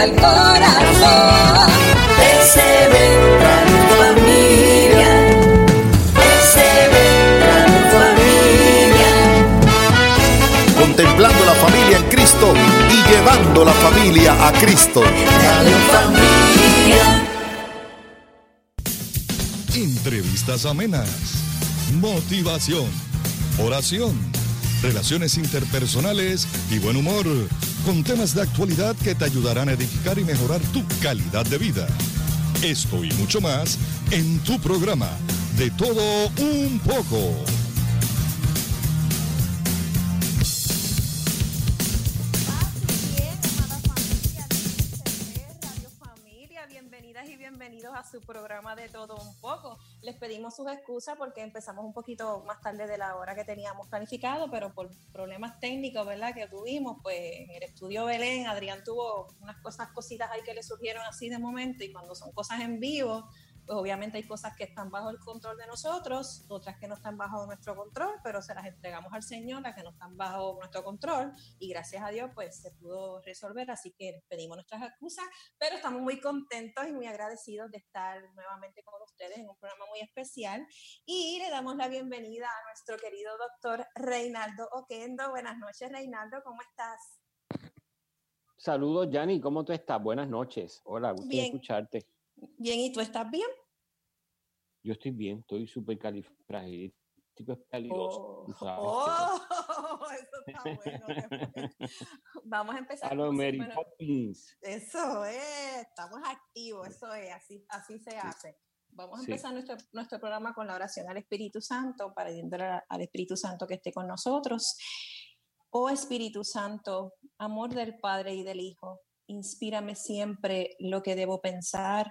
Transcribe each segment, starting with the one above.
al corazón. TV Radio Familia. TV Radio Familia. Contemplando la familia en Cristo y llevando la familia a Cristo. Familia. Entrevistas amenas. Motivación. Oración. Relaciones interpersonales y buen humor. Con temas de actualidad que te ayudarán a edificar y mejorar tu calidad de vida. Esto y mucho más en tu programa. De todo un poco. Su programa de todo un poco. Les pedimos sus excusas porque empezamos un poquito más tarde de la hora que teníamos planificado, pero por problemas técnicos, ¿verdad? Que tuvimos, pues en el estudio Belén, Adrián tuvo unas cosas, cositas ahí que le surgieron así de momento y cuando son cosas en vivo, pues obviamente hay cosas que están bajo el control de nosotros, otras que no están bajo nuestro control, pero se las entregamos al Señor, las que no están bajo nuestro control, y gracias a Dios pues se pudo resolver, así que pedimos nuestras excusas, pero estamos muy contentos y muy agradecidos de estar nuevamente con ustedes en un programa muy especial, y le damos la bienvenida a nuestro querido doctor Reinaldo Oquendo. Buenas noches, Reinaldo, ¿cómo estás? Saludos, Yanni, ¿cómo tú estás? Buenas noches. Hola, gusto escucharte. Bien, ¿y tú estás bien? Yo estoy bien, estoy súper califragilístico, especialidoso. tú sabes. Oh, eso está bueno. Vamos a empezar. A Mary Poppins. Eso es, estamos activos, eso es, así, así se hace. Vamos a Sí. empezar nuestro, nuestro programa con la oración al Espíritu Santo, para a- al Espíritu Santo que esté con nosotros. Oh Espíritu Santo, amor del Padre y del Hijo, inspírame siempre lo que debo pensar,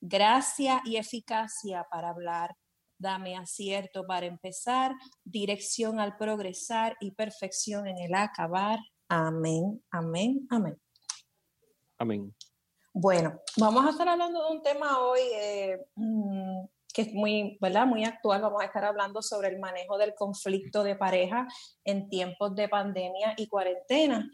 gracia y eficacia para hablar. Dame acierto para empezar, dirección al progresar y perfección en el acabar. Amén, amén, amén. Amén. Bueno, vamos a estar hablando de un tema hoy eh, mm, que es muy, ¿verdad? Muy actual. Vamos a estar hablando sobre el manejo del conflicto de pareja en tiempos de pandemia y cuarentena.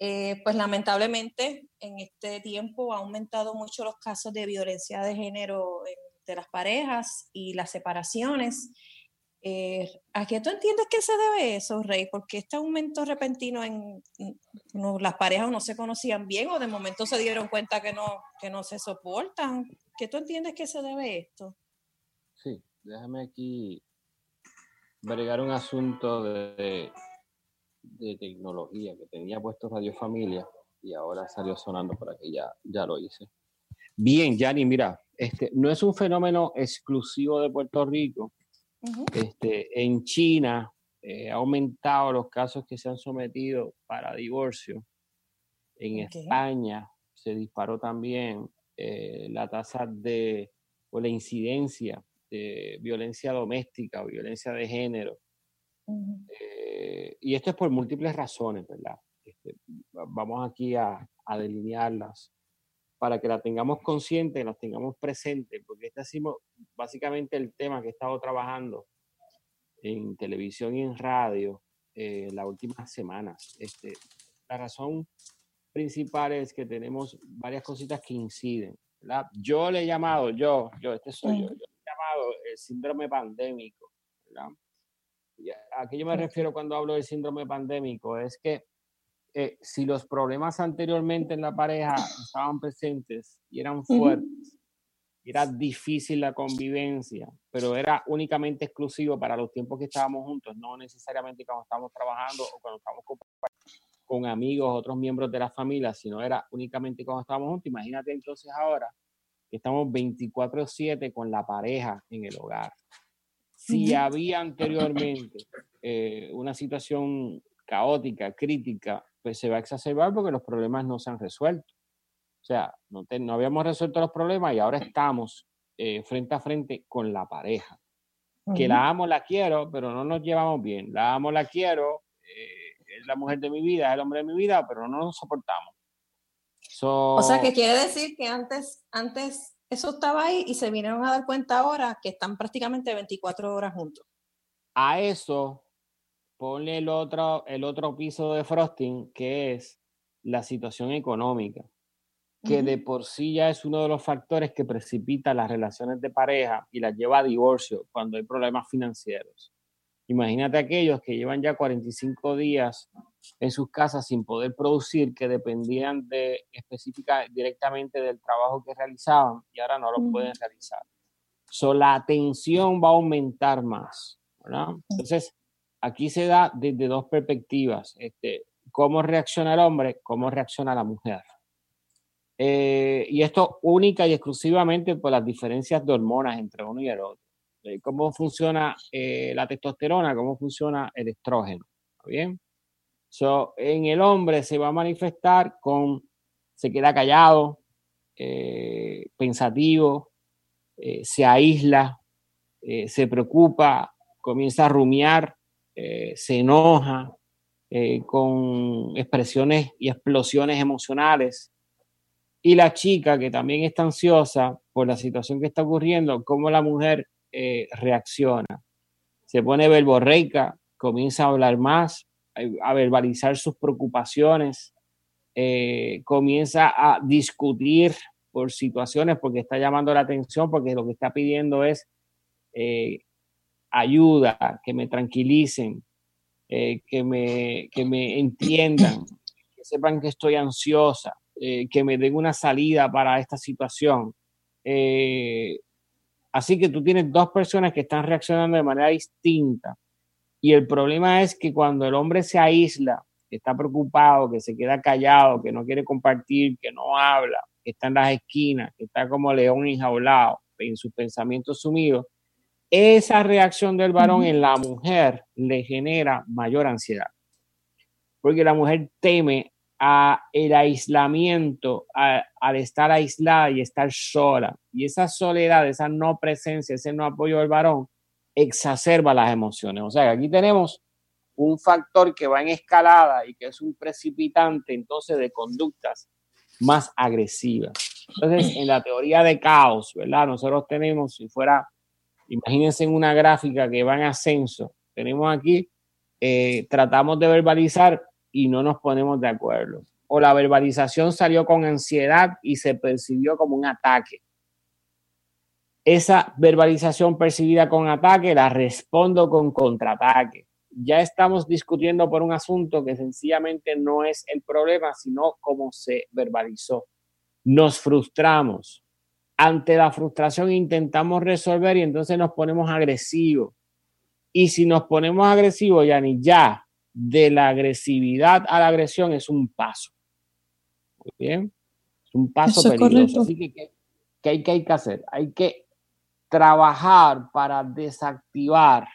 Eh, pues lamentablemente en este tiempo ha aumentado mucho los casos de violencia de género entre las parejas y las separaciones. Eh, ¿A qué tú entiendes que se debe eso, Rey? Porque este aumento repentino en no, las parejas no se conocían bien o de momento se dieron cuenta que no, que no se soportan. ¿Qué tú entiendes que se debe esto? Sí, déjame aquí bregar un asunto de, de tecnología que tenía puesto Radio Familia y ahora salió sonando para que ya, ya lo hice. Bien, Yanni, mira, este no es un fenómeno exclusivo de Puerto Rico. Este, en China eh, ha aumentado los casos que se han sometido para divorcio. En. España se disparó también eh, la tasa de o la incidencia de violencia doméstica o violencia de género. Eh, y esto es por múltiples razones, ¿verdad? Este, va- vamos aquí a, a delinearlas para que la tengamos consciente, las tengamos presente, porque este ha sido básicamente el tema que he estado trabajando en televisión y en radio eh, las últimas semanas. Este, la razón principal es que tenemos varias cositas que inciden. ¿verdad? Yo le he llamado, yo, yo, este soy yo, yo le he llamado el síndrome pandémico. ¿verdad? A qué yo me refiero cuando hablo del síndrome pandémico es que eh, si los problemas anteriormente en la pareja estaban presentes y eran fuertes, era difícil la convivencia, pero era únicamente exclusivo para los tiempos que estábamos juntos, no necesariamente cuando estábamos trabajando o cuando estábamos con, con amigos, otros miembros de la familia, sino era únicamente cuando estábamos juntos. Imagínate entonces ahora que estamos 24/7 con la pareja en el hogar. Si había anteriormente eh, una situación caótica, crítica, pues se va a exacerbar porque los problemas no se han resuelto. sea, no, te- no habíamos resuelto los problemas y ahora estamos eh, frente a frente con la pareja. Que la amo, la quiero, pero no nos llevamos bien. La amo, la quiero, eh, es la mujer de mi vida, es el hombre de mi vida, pero no nos soportamos. So, O sea, que quiere decir que antes, antes eso estaba ahí y se vinieron a dar cuenta ahora que están prácticamente 24 horas juntos. a eso ponle el otro, el otro piso de frosting, que es la situación económica, que de por sí ya es uno de los factores que precipita las relaciones de pareja y las lleva a divorcio cuando hay problemas financieros. Imagínate aquellos que llevan ya 45 días en sus casas sin poder producir, que dependían de específica directamente del trabajo que realizaban y ahora no lo Ujú. pueden realizar. So, la tensión va a aumentar más. ¿verdad? Entonces, aquí se da desde dos perspectivas. Este, cómo reacciona el hombre, cómo reacciona la mujer. Eh, y esto única y exclusivamente por las diferencias de hormonas entre uno y el otro. Eh, cómo funciona eh, la testosterona, cómo funciona el estrógeno. ¿Está bien? So, en el hombre se va a manifestar con, se queda callado, eh, pensativo, eh, se aísla, eh, se preocupa, comienza a rumiar, eh, se enoja, eh, con expresiones y explosiones emocionales. Y la chica que también está ansiosa por la situación que está ocurriendo, cómo la mujer eh, reacciona. Se pone verborreica, comienza a hablar más, a, a verbalizar sus preocupaciones, eh, comienza a discutir por situaciones porque está llamando la atención, porque lo que está pidiendo es eh, ayuda, que me tranquilicen, eh, que, me, que me entiendan, que sepan que estoy ansiosa, eh, que me den una salida para esta situación. Eh, así que tú tienes dos personas que están reaccionando de manera distinta. Y el problema es que cuando el hombre se aísla, que está preocupado, que se queda callado, que no quiere compartir, que no habla, que está en las esquinas, que está como león enjaulado, en sus pensamientos sumidos, esa reacción del varón en la mujer le genera mayor ansiedad. Porque la mujer teme a el aislamiento, a- al estar aislada y estar sola. Y esa soledad, esa no presencia, ese no apoyo del varón, exacerba las emociones. O sea, que aquí tenemos un factor que va en escalada y que es un precipitante entonces de conductas más agresivas. Entonces, en la teoría de caos, ¿verdad? Nosotros tenemos, si fuera, imagínense en una gráfica que va en ascenso, tenemos aquí, eh, tratamos de verbalizar y no nos ponemos de acuerdo. O la verbalización salió con ansiedad y se percibió como un ataque. Esa verbalización percibida con ataque la respondo con contraataque. Ya estamos discutiendo por un asunto que sencillamente no es el problema, sino cómo se verbalizó. Nos frustramos. Ante la frustración intentamos resolver y entonces nos ponemos agresivos. Y si nos ponemos agresivos, ya ni ya, de la agresividad a la agresión es un paso. Muy bien. Es un paso Eso peligroso. Así que, ¿qué, qué hay, qué hay que hacer? Hay que trabajar para desactivar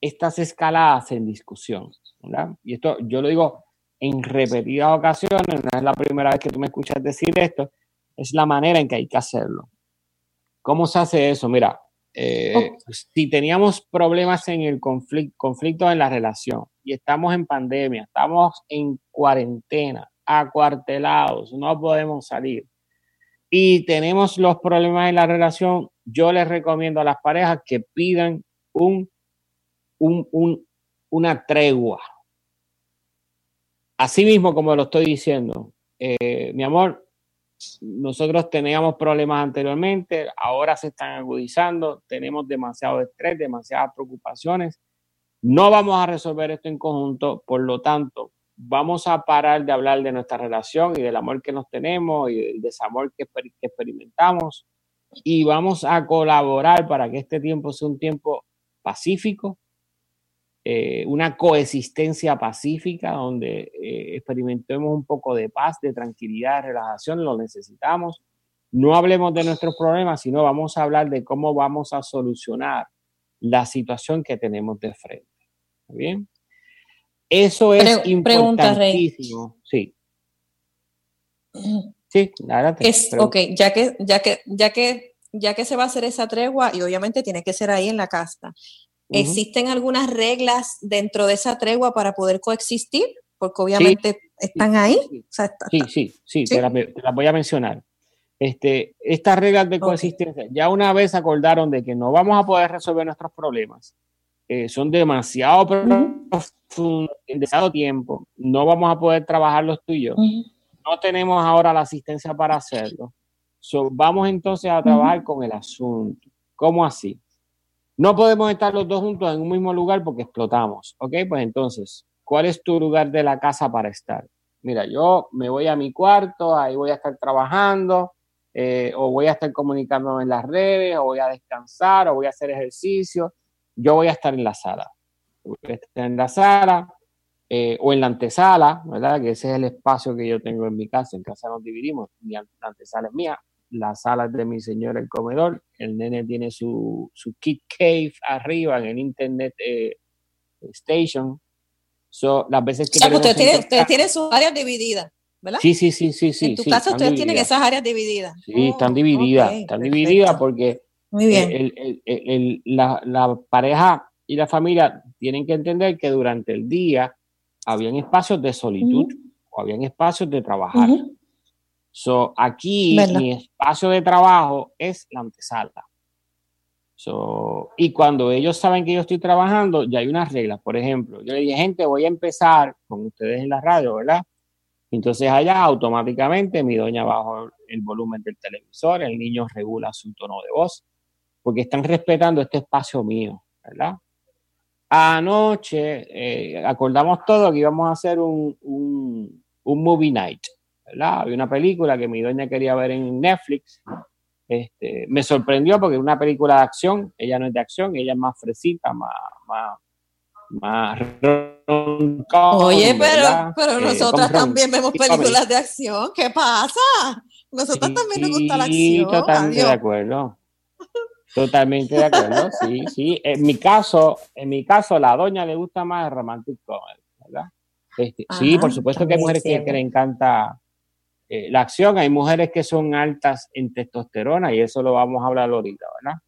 estas escaladas en discusión. ¿verdad? Y esto yo lo digo en repetidas ocasiones, no es la primera vez que tú me escuchas decir esto, es la manera en que hay que hacerlo. ¿Cómo se hace eso? Mira, eh, si teníamos problemas en el conflicto, conflicto en la relación y estamos en pandemia, estamos en cuarentena, acuartelados, no podemos salir y tenemos los problemas en la relación, yo les recomiendo a las parejas que pidan un, un, un- una tregua. Así mismo como lo estoy diciendo, eh, mi amor, nosotros teníamos problemas anteriormente, ahora se están agudizando, tenemos demasiado estrés, demasiadas preocupaciones. No vamos a resolver esto en conjunto, por lo tanto, vamos a parar de hablar de nuestra relación y del amor que nos tenemos y del desamor que, exper- que experimentamos y vamos a colaborar para que este tiempo sea un tiempo pacífico, eh, una coexistencia pacífica donde eh, experimentemos un poco de paz, de tranquilidad, de relajación, lo necesitamos. No hablemos de nuestros problemas, sino vamos a hablar de cómo vamos a solucionar la situación que tenemos de frente. ¿Está bien? Eso es Pre- pregunta, importantísimo. Sí, sí, Sí, adelante. Es, ok, ya que, ya que, ya que, ya que se va a hacer esa tregua, y obviamente tiene que ser ahí en la casa. ¿existen algunas reglas dentro de esa tregua para poder coexistir? Porque obviamente están ahí. Sí. O sea, está- Sí, está- sí. Te, las, te las voy a mencionar. Este, estas reglas de coexistencia, ya una vez acordaron de que no vamos a poder resolver nuestros problemas, eh, son demasiado en tiempo, no vamos a poder trabajarlos tú y yo, no tenemos ahora la asistencia para hacerlo. So, vamos entonces a trabajar con el asunto. ¿Cómo así? No podemos estar los dos juntos en un mismo lugar porque explotamos. ¿Ok? Pues entonces, ¿cuál es tu lugar de la casa para estar? Mira, yo me voy a mi cuarto, ahí voy a estar trabajando, eh, o voy a estar comunicándome en las redes, o voy a descansar, o voy a hacer ejercicio. Yo voy a estar en la sala. Voy a estar en la sala, eh, o en la antesala, ¿verdad? Que ese es el espacio que yo tengo en mi casa. En casa nos dividimos. Mi an- la antesala es mía, la sala es de mi señor, el comedor. El nene tiene su, su Kid Cave arriba en el Internet eh, Station. So, las veces que O sea, tenemos ustedes tienen, ustedes tienen sus áreas divididas, ¿verdad? Sí, sí, sí, sí, sí. en tu sí, casa están ustedes tienen esas áreas divididas. Sí, están Oh, divididas, están perfecto. divididas porque Muy bien. el- el- el- el- la, la pareja y la familia tienen que entender que durante el día habían espacios de solitud o habían espacios de trabajar. Ujú. So, aquí ¿Verdad? mi espacio de trabajo es la antesala. So, y cuando ellos saben que yo estoy trabajando, ya hay unas reglas. Por ejemplo, yo le dije, gente, voy a empezar con ustedes en la radio, ¿verdad? Entonces allá automáticamente mi doña baja el volumen del televisor, el niño regula su tono de voz, porque están respetando este espacio mío, ¿verdad? Anoche eh, acordamos todo que íbamos a hacer un, un, un movie night, ¿verdad? Había una película que mi doña quería ver en Netflix. Este, me sorprendió porque es una película de acción, ella no es de acción, ella es más fresita, más, más, más Oye, pero, ¿verdad? pero Eh, nosotras también vemos Sí, películas de acción. ¿Qué pasa? Nosotras también nos gusta la Sí, acción. totalmente Adiós. de acuerdo. Totalmente de acuerdo, sí, sí. En mi caso, en mi caso, la doña le gusta más el romantic comedy, ¿verdad? Este, sí, por supuesto que hay mujeres que, le encanta eh, la acción, hay mujeres que son altas en testosterona y eso lo vamos a hablar ahorita, ¿verdad?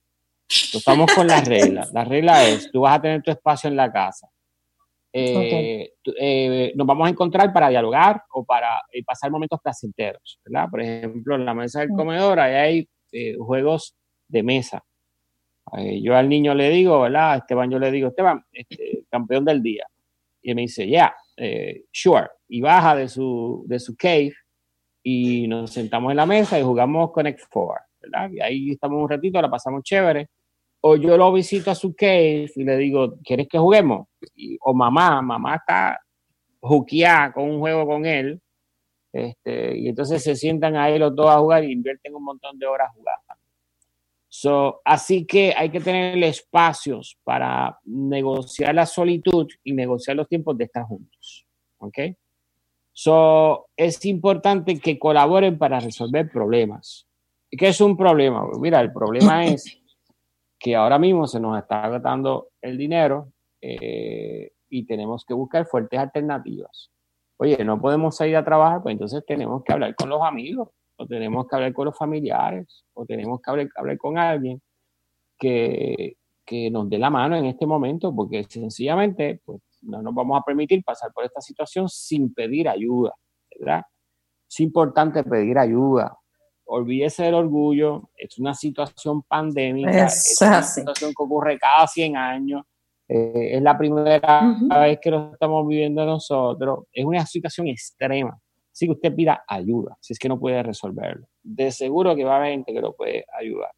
Entonces, Estamos con las reglas. La regla es, tú vas a tener tu espacio en la casa. Eh, eh, nos vamos a encontrar para dialogar o para pasar momentos placenteros, ¿verdad? Por ejemplo, en la mesa del comedor ahí hay juegos de mesa. Eh, yo al niño le digo, ¿verdad? A Esteban yo le digo, Esteban, este, campeón del día. Y él me dice, yeah, eh, sure. Y baja de su, de su cave y nos sentamos en la mesa y jugamos Connect Four, ¿verdad? Y ahí estamos un ratito, la pasamos chévere. O yo lo visito a su cave y le digo, ¿quieres que juguemos? O mamá, mamá está juqueada con un juego con él. Este, y entonces se sientan ahí los dos a jugar y invierten un montón de horas jugando. So, así que hay que tener espacios para negociar la solitud y negociar los tiempos de estar juntos. ¿Ok? So, es importante que colaboren para resolver problemas. ¿Y ¿Qué es un problema? Mira, el problema es que ahora mismo se nos está agotando el dinero eh, y tenemos que buscar fuertes alternativas. Oye, no podemos salir a trabajar, pues entonces tenemos que hablar con los amigos, o tenemos que hablar con los familiares, o tenemos que hablar, hablar con alguien que, que nos dé la mano en este momento, porque sencillamente pues, no nos vamos a permitir pasar por esta situación sin pedir ayuda, ¿verdad? Es importante pedir ayuda. Olvídese del orgullo, es una situación pandémica, es una situación que ocurre cada 100 años, eh, es la primera vez que lo estamos viviendo nosotros, es una situación extrema. Así que usted pida ayuda, si es que no puede resolverlo. De seguro que va a haber gente que lo puede ayudar.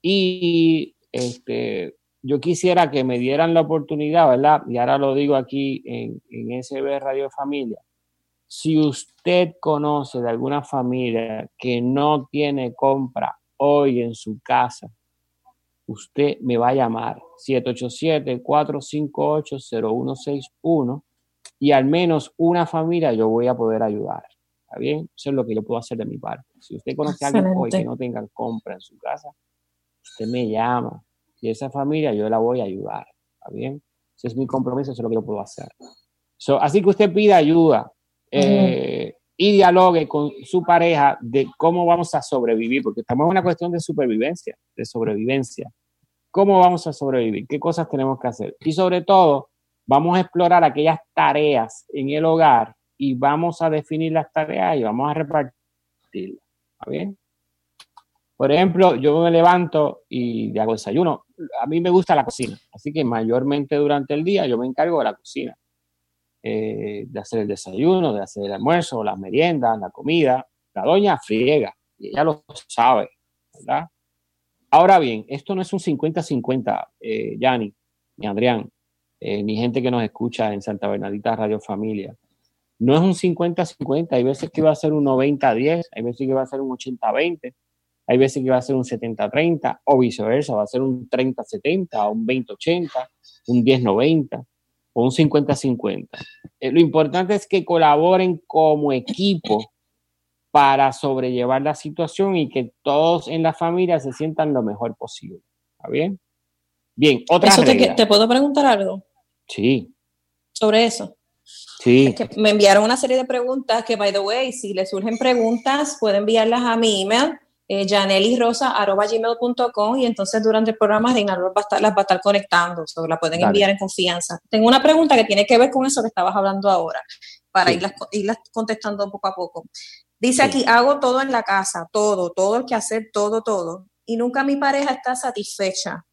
Y este, yo quisiera que me dieran la oportunidad, ¿verdad? Y ahora lo digo aquí en, en SB Radio Familia. Si usted conoce de alguna familia que no tiene compra hoy en su casa, usted me va a llamar 787-458-0161 y al menos una familia yo voy a poder ayudar. ¿Está bien? Eso es lo que yo puedo hacer de mi parte. Si usted conoce a alguien hoy que no tenga compra en su casa, usted me llama y esa familia yo la voy a ayudar. ¿Está bien? Ese es mi compromiso, eso es lo que yo puedo hacer. So, así que usted pida ayuda. Eh, y dialogue con su pareja de cómo vamos a sobrevivir, porque estamos en una cuestión de supervivencia, de sobrevivencia. ¿Cómo vamos a sobrevivir? ¿Qué cosas tenemos que hacer? Y sobre todo, vamos a explorar aquellas tareas en el hogar y vamos a definir las tareas y vamos a repartirlas. ¿Está bien? Por ejemplo, yo me levanto y hago desayuno. A mí me gusta la cocina, así que mayormente durante el día yo me encargo de la cocina. Eh, de hacer el desayuno, de hacer el almuerzo, las meriendas, la comida. La doña friega y ella lo sabe, ¿verdad? Ahora bien, esto no es un 50-50, eh, Yanni, ni Adrián, eh, ni gente que nos escucha en Santa Bernadita Radio Familia. No es un 50-50, hay veces que va a ser un 90-10, hay veces que va a ser un 80-20, hay veces que va a ser un 70-30 o viceversa, va a ser un 30-70, un 20-80, un 10-90 o un 50-50. Eh, lo importante es que colaboren como equipo para sobrellevar la situación y que todos en la familia se sientan lo mejor posible. ¿Está bien? Bien, otra eso te, te, puedo preguntar algo? Sí. Sobre eso. Sí. que me enviaron una serie de preguntas que, by the way, si les surgen preguntas, pueden enviarlas a mi email eh, y entonces durante el programa Reinaldo va a estar, las va a estar conectando, o la pueden enviar en confianza. Tengo una pregunta que tiene que ver con eso que estabas hablando ahora, para irlas, irlas, contestando poco a poco. Dice aquí, hago todo en la casa, todo, todo el que hacer, todo, todo, y nunca mi pareja está satisfecha.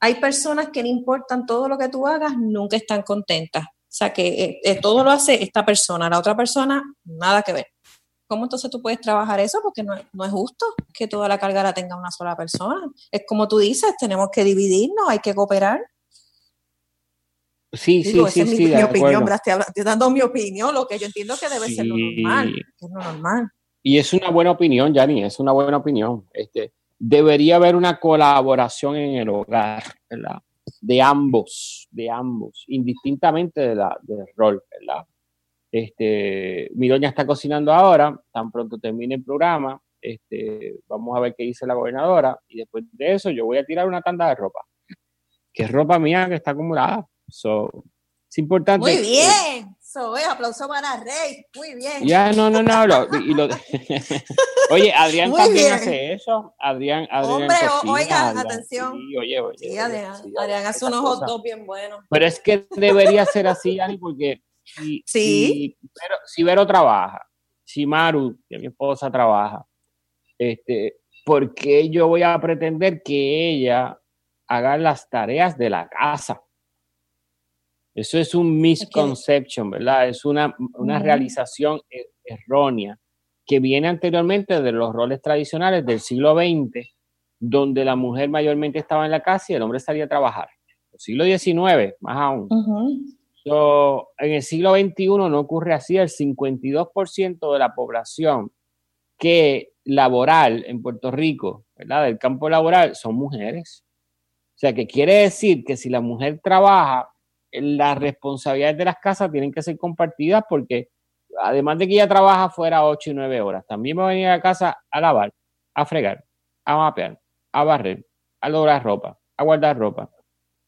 Hay personas que no importan todo lo que tú hagas, nunca están contentas. O sea que eh, eh, todo lo hace esta persona, la otra persona, nada que ver. ¿Cómo entonces tú puedes trabajar eso? Porque no, no, es justo que toda la carga la tenga una sola persona. Es como tú dices, tenemos que dividirnos, hay que cooperar. Sí, sí, sí, es sí, mi, mi opinión, estoy, estoy, dando mi opinión, lo que yo entiendo que debe sí. ser lo normal, es lo normal. Y es una buena opinión, Yani, es una buena opinión. Este, debería haber una colaboración en el hogar, ¿verdad? De ambos, de ambos, indistintamente de la, del rol, ¿verdad? Este, mi doña está cocinando ahora, tan pronto termine el programa, este, vamos a ver qué dice la gobernadora y después de eso yo voy a tirar una tanda de ropa, que es ropa mía que está acumulada. So, es importante. Muy bien. So, eh, aplauso para Rey. Muy bien. Ya, no, no, no. Lo, y lo, oye, Adrián Muy también bien. hace eso. Adrián, Adrián. Hombre, cocina, oiga, Adrián, atención. Sí, oye, oye. Sí, Adrián, sí, Adrián hace unos hot dogs bien buenos. Pero es que debería ser así, Ani, porque si, sí. si, Vero, si Vero trabaja, si Maru, que mi esposa trabaja, este, ¿por qué yo voy a pretender que ella haga las tareas de la casa? Eso es un misconception, ¿verdad? Es una, una uh -huh. realización er errónea que viene anteriormente de los roles tradicionales del siglo XX, donde la mujer mayormente estaba en la casa y el hombre salía a trabajar. El siglo XIX, más aún. Uh -huh. So, en el siglo XXI no ocurre así. El 52% de la población que laboral en Puerto Rico, ¿verdad? Del campo laboral, son mujeres. O sea, que quiere decir que si la mujer trabaja, las responsabilidades de las casas tienen que ser compartidas porque además de que ella trabaja fuera 8 y 9 horas, también va a venir a casa a lavar, a fregar, a mapear, a barrer, a lograr ropa, a guardar ropa.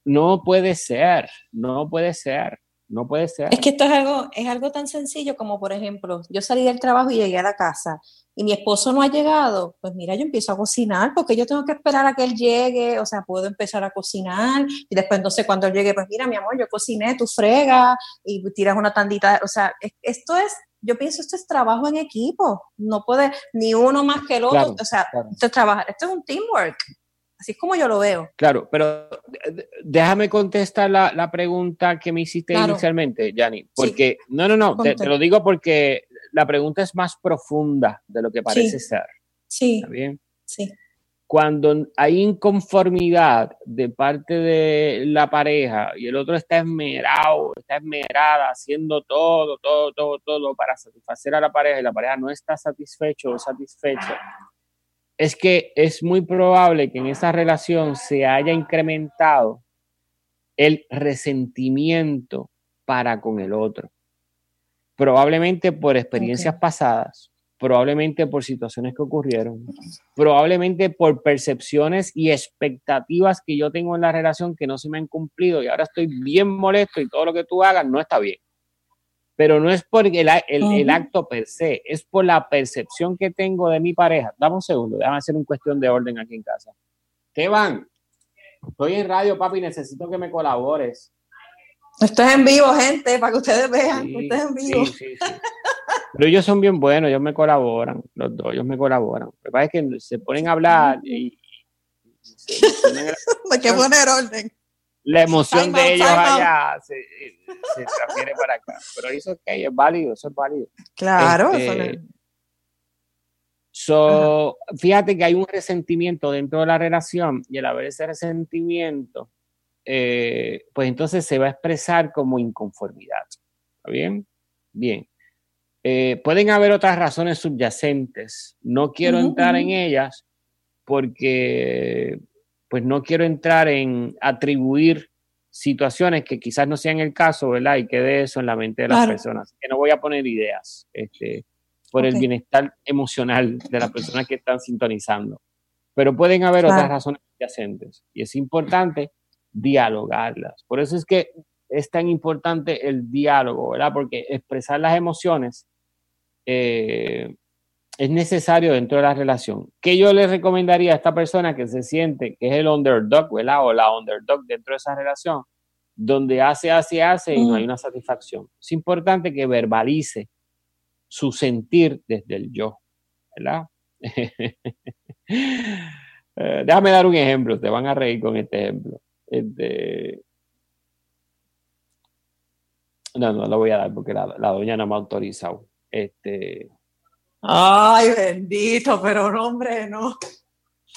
No puede ser, no puede ser. No puede ser. Es que esto es algo, es algo tan sencillo como, por ejemplo, yo salí del trabajo y llegué a la casa y mi esposo no ha llegado, pues mira, yo empiezo a cocinar porque yo tengo que esperar a que él llegue, o sea, puedo empezar a cocinar y después entonces cuando él llegue, pues mira, mi amor, yo cociné, tú fregas y tiras una tandita, o sea, esto es, yo pienso, esto es trabajo en equipo, no puede ni uno más que el otro, claro, o sea, claro. esto es trabajar, esto es un teamwork. Así es como yo lo veo. Claro, pero déjame contestar la, la pregunta que me hiciste claro. inicialmente, Yanni. Porque, sí. no, no, no, te, te, lo digo porque la pregunta es más profunda de lo que parece sí. ser. Sí. ¿Está bien? Sí. Cuando hay inconformidad de parte de la pareja y el otro está esmerado, está esmerada, haciendo todo, todo, todo, todo para satisfacer a la pareja y la pareja no está satisfecho o satisfecha, es que es muy probable que en esa relación se haya incrementado el resentimiento para con el otro. Probablemente por experiencias okay. pasadas, probablemente por situaciones que ocurrieron, probablemente por percepciones y expectativas que yo tengo en la relación que no se me han cumplido y ahora estoy bien molesto y todo lo que tú hagas no está bien. Pero no es por el, el- el acto per se, es por la percepción que tengo de mi pareja. Dame un segundo, déjame hacer una cuestión de orden aquí en casa. Esteban, estoy en radio, papi, necesito que me colabores. Esto es en vivo, gente, para que ustedes vean. Sí, Esto es en vivo. sí, sí. Pero ellos son bien buenos, ellos me colaboran, los dos, ellos me colaboran. Lo que pasa es que se ponen a hablar y, y Hay que poner orden. La emoción de ellos allá se, se transfiere para acá. Pero eso ok, es válido, eso es válido. Claro, Este, eso es- So, fíjate que hay un resentimiento dentro de la relación y al haber ese resentimiento, eh, pues entonces se va a expresar como inconformidad. ¿Está bien? Bien. Eh, pueden haber otras razones subyacentes. No quiero entrar en ellas porque pues no quiero entrar en atribuir situaciones que quizás no sean el caso, ¿verdad? Y quede eso en la mente de las Claro. personas. Que no voy a poner ideas este, por el Ok. bienestar emocional de las personas que están sintonizando. Pero pueden haber otras razones subyacentes y es importante dialogarlas. Por eso es que es tan importante el diálogo, ¿verdad? Porque expresar las emociones eh, es necesario dentro de la relación. ¿Qué yo le recomendaría a esta persona que se siente que es el underdog, ¿verdad? O la underdog dentro de esa relación, donde hace, hace, hace y no Mm. hay una satisfacción. Es importante que verbalice su sentir desde el yo, ¿verdad? Eh, déjame dar un ejemplo, te van a reír con este ejemplo. Este, no, no lo voy a dar porque la, la doña no me ha autorizado. Este, Ay, bendito, pero no, hombre, no.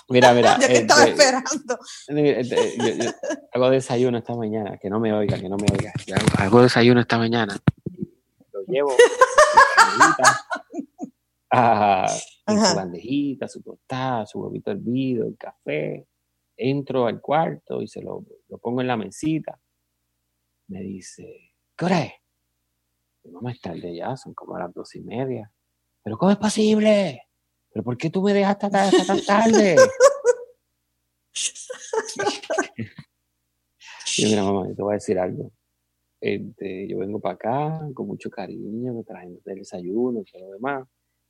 mira, mira. Yo que estaba este, esperando. este, yo- yo hago desayuno esta mañana, que no me oiga, que no me oiga. Yo hago- Hago desayuno esta mañana. Lo llevo. a, en su bandejita, su tostada, su huevito hervido, el café. Entro al cuarto y se lo, lo pongo en la mesita. Me dice, ¿qué hora es? Digo, Mamá, es tarde ya, son como las dos y media. ¿Pero cómo es posible? ¿Pero por qué tú me dejas hasta, ta- hasta tan tarde? Y yo, mira, mamá, yo te voy a decir algo. Este, yo vengo para acá con mucho cariño, me traen el desayuno y todo lo demás.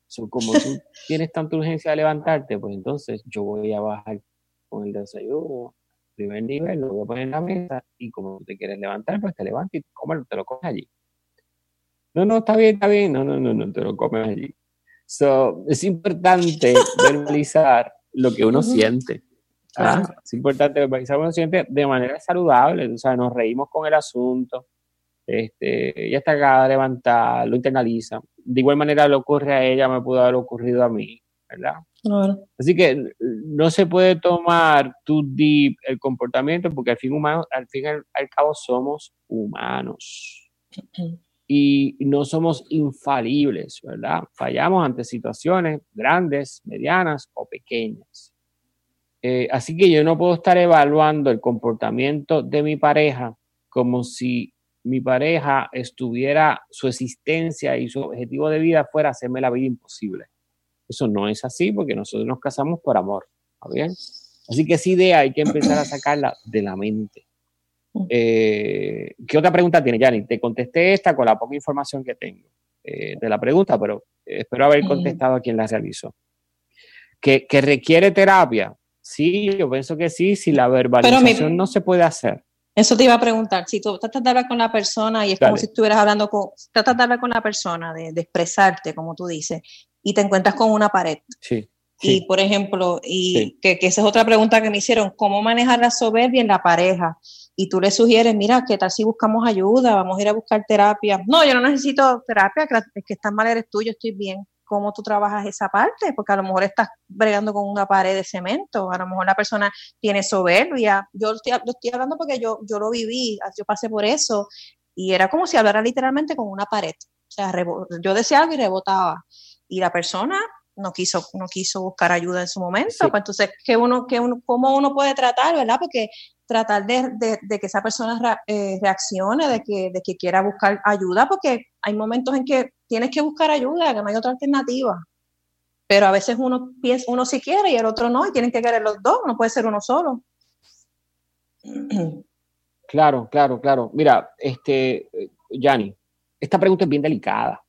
So, como tú tienes tanta urgencia de levantarte, pues entonces yo voy a bajar con el desayuno, primer nivel, lo voy a poner en la mesa y como tú te quieres levantar, pues te levantas y cómelo, te lo comes allí. No, no, está bien, está bien. No, no, no, no, te lo comes allí. So, es importante verbalizar lo que uno siente. ¿ah? Es importante verbalizar lo que uno siente de manera saludable. O sea, nos reímos con el asunto. Este, ella está acá, levanta, lo internaliza. De igual manera le ocurre a ella, me pudo haber ocurrido a mí, ¿verdad? Claro. Así que no se puede tomar too deep el comportamiento porque al fin, humano, al, fin al, al cabo somos humanos y no somos infalibles, ¿verdad? Fallamos ante situaciones grandes, medianas o pequeñas. Eh, así que yo no puedo estar evaluando el comportamiento de mi pareja como si mi pareja estuviera, su existencia y su objetivo de vida fuera hacerme la vida imposible. Eso no es así porque nosotros nos casamos por amor, ¿está bien? Así que esa idea hay que empezar a sacarla de la mente. Eh, ¿Qué otra pregunta tiene, Yanni? Te contesté esta con la poca información que tengo eh, de la pregunta, pero espero haber Mm. contestado a quien la realizó. ¿Que, que requiere terapia? Sí, yo pienso que sí, si la verbalización no se puede hacer. Eso te iba a preguntar, si tú tratas de hablar con la persona y es como Dale. si estuvieras hablando con, tratas de hablar con la persona, de, de expresarte, como tú dices, y te encuentras con una pared. Sí. Y, sí. por ejemplo, y Sí. que, que esa es otra pregunta que me hicieron, ¿cómo manejar la soberbia en la pareja? Y tú le sugieres, mira, ¿qué tal si buscamos ayuda? Vamos a ir a buscar terapia. No, yo no necesito terapia, es que estás mal eres tú, yo estoy bien. ¿Cómo tú trabajas esa parte? Porque a lo mejor estás bregando con una pared de cemento, a lo mejor la persona tiene soberbia. Yo estoy, lo estoy hablando porque yo, yo lo viví, yo pasé por eso, y era como si hablara literalmente con una pared. O sea, yo decía algo y rebotaba. Y la persona no quiso, no quiso buscar ayuda en su momento. Sí. Pues entonces, ¿qué uno, qué uno, ¿cómo uno puede tratar, verdad? Porque tratar de, de- de que esa persona eh, reaccione, de que, de que quiera buscar ayuda, porque hay momentos en que tienes que buscar ayuda, que no hay otra alternativa. Pero a veces uno piensa, uno sí quiere y el otro no, y tienen que querer los dos, no puede ser uno solo. Claro, claro, claro. Mira, este, Yanni, esta pregunta es bien delicada,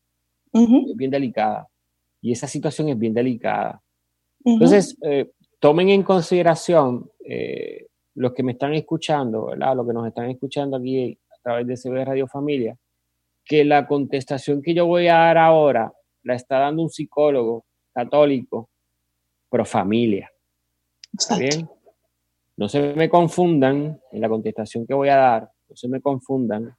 es bien delicada. Y esa situación es bien delicada. Entonces, eh, tomen en consideración eh, los que me están escuchando, ¿verdad? Los que nos están escuchando aquí a través de CB Radio Familia, que la contestación que yo voy a dar ahora la está dando un psicólogo católico pro familia. ¿Está bien? No se me confundan en la contestación que voy a dar, no se me confundan.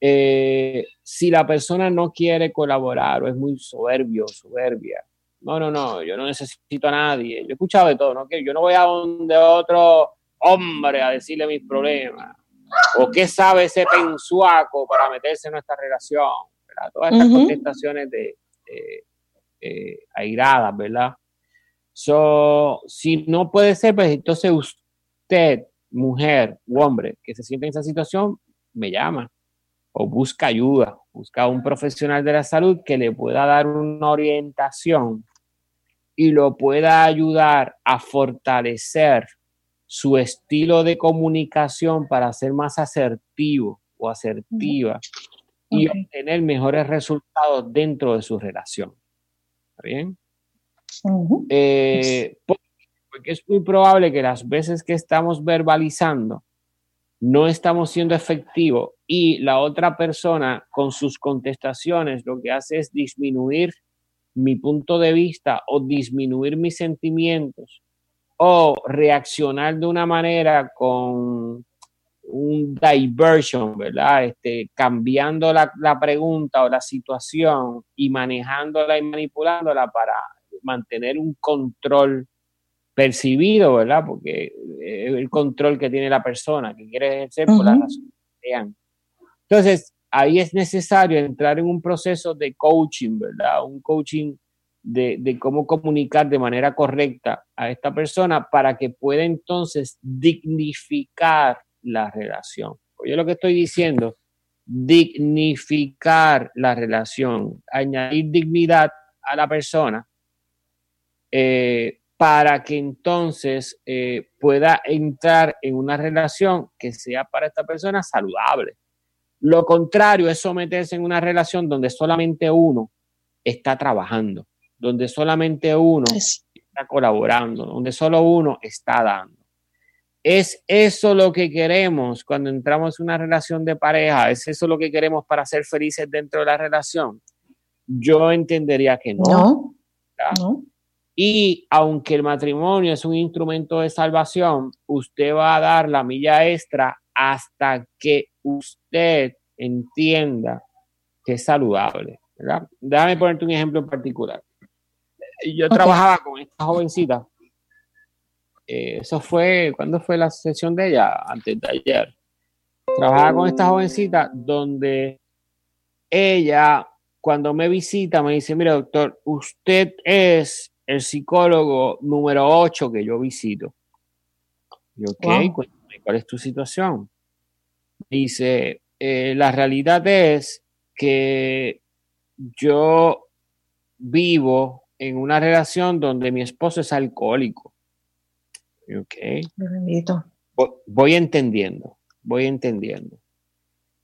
Eh, si la persona no quiere colaborar o es muy soberbio, soberbia, no, no, no, yo no necesito a nadie. Yo he escuchado de todo, ¿no? Que yo no voy a donde otro hombre a decirle mis problemas. O qué sabe ese pensuaco para meterse en nuestra relación. ¿verdad? Todas estas Ujú. contestaciones de, de, eh, airadas, ¿verdad? So, si no puede ser, pues entonces usted, mujer u hombre, que se siente en esa situación, me llama o busca ayuda, busca un profesional de la salud que le pueda dar una orientación y lo pueda ayudar a fortalecer su estilo de comunicación para ser más asertivo o asertiva y obtener mejores resultados dentro de su relación. ¿Está bien? Eh, por- porque es muy probable que las veces que estamos verbalizando no estamos siendo efectivos y la otra persona con sus contestaciones lo que hace es disminuir mi punto de vista o disminuir mis sentimientos o reaccionar de una manera con un diversion, ¿verdad? Este, cambiando la, la pregunta o la situación y manejándola y manipulándola para mantener un control percibido, ¿verdad? Porque eh, el control que tiene la persona, que quiere ejercer por las Ujú. razones que sean. Entonces, ahí es necesario entrar en un proceso de coaching, ¿verdad? Un coaching de, cómo comunicar de manera correcta a esta persona para que pueda entonces dignificar la relación. Oye, lo que estoy diciendo, dignificar la relación, añadir dignidad a la persona eh, para que entonces eh, pueda entrar en una relación que sea para esta persona saludable. Lo contrario es someterse en una relación donde solamente uno está trabajando, donde solamente uno Es- está colaborando, donde solo uno está dando. ¿Es eso lo que queremos cuando entramos en una relación de pareja? ¿Es eso lo que queremos para ser felices dentro de la relación? Yo entendería que no. No, no. Y aunque el matrimonio es un instrumento de salvación, usted va a dar la milla extra hasta que usted entienda que es saludable. ¿verdad? Déjame ponerte un ejemplo en particular. Yo trabajaba con esta jovencita. Eh, eso fue, ¿cuándo fue la sesión de ella? Antes de ayer. Trabajaba con esta jovencita donde ella, cuando me visita, me dice, mire doctor, usted es el psicólogo número 8 que yo visito. Y ok, Wow. cuéntame, ¿cuál es tu situación? Dice, "Eh, la realidad es que yo vivo en una relación donde mi esposo es alcohólico. Ok, Bendito. vo- voy entendiendo, voy entendiendo.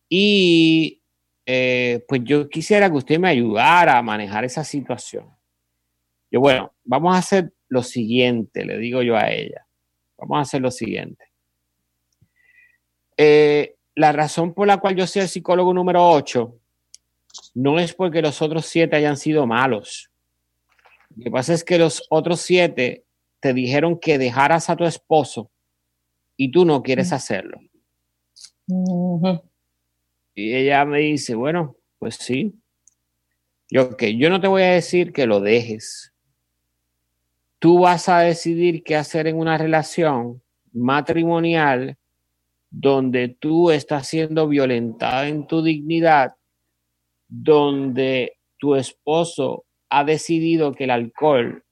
Y eh, pues yo quisiera que usted me ayudara a manejar esa situación. Yo, bueno, vamos a hacer lo siguiente, le digo yo a ella. Vamos a hacer lo siguiente. Eh, la razón por la cual yo soy el psicólogo número 8 no es porque los otros siete hayan sido malos. Lo que pasa es que los otros siete te dijeron que dejaras a tu esposo y tú no quieres hacerlo. Y ella me dice, bueno, pues sí. Yo, ok, yo no te voy a decir que lo dejes. Tú vas a decidir qué hacer en una relación matrimonial donde tú estás siendo violentada en tu dignidad, donde tu esposo ha decidido que el alcohol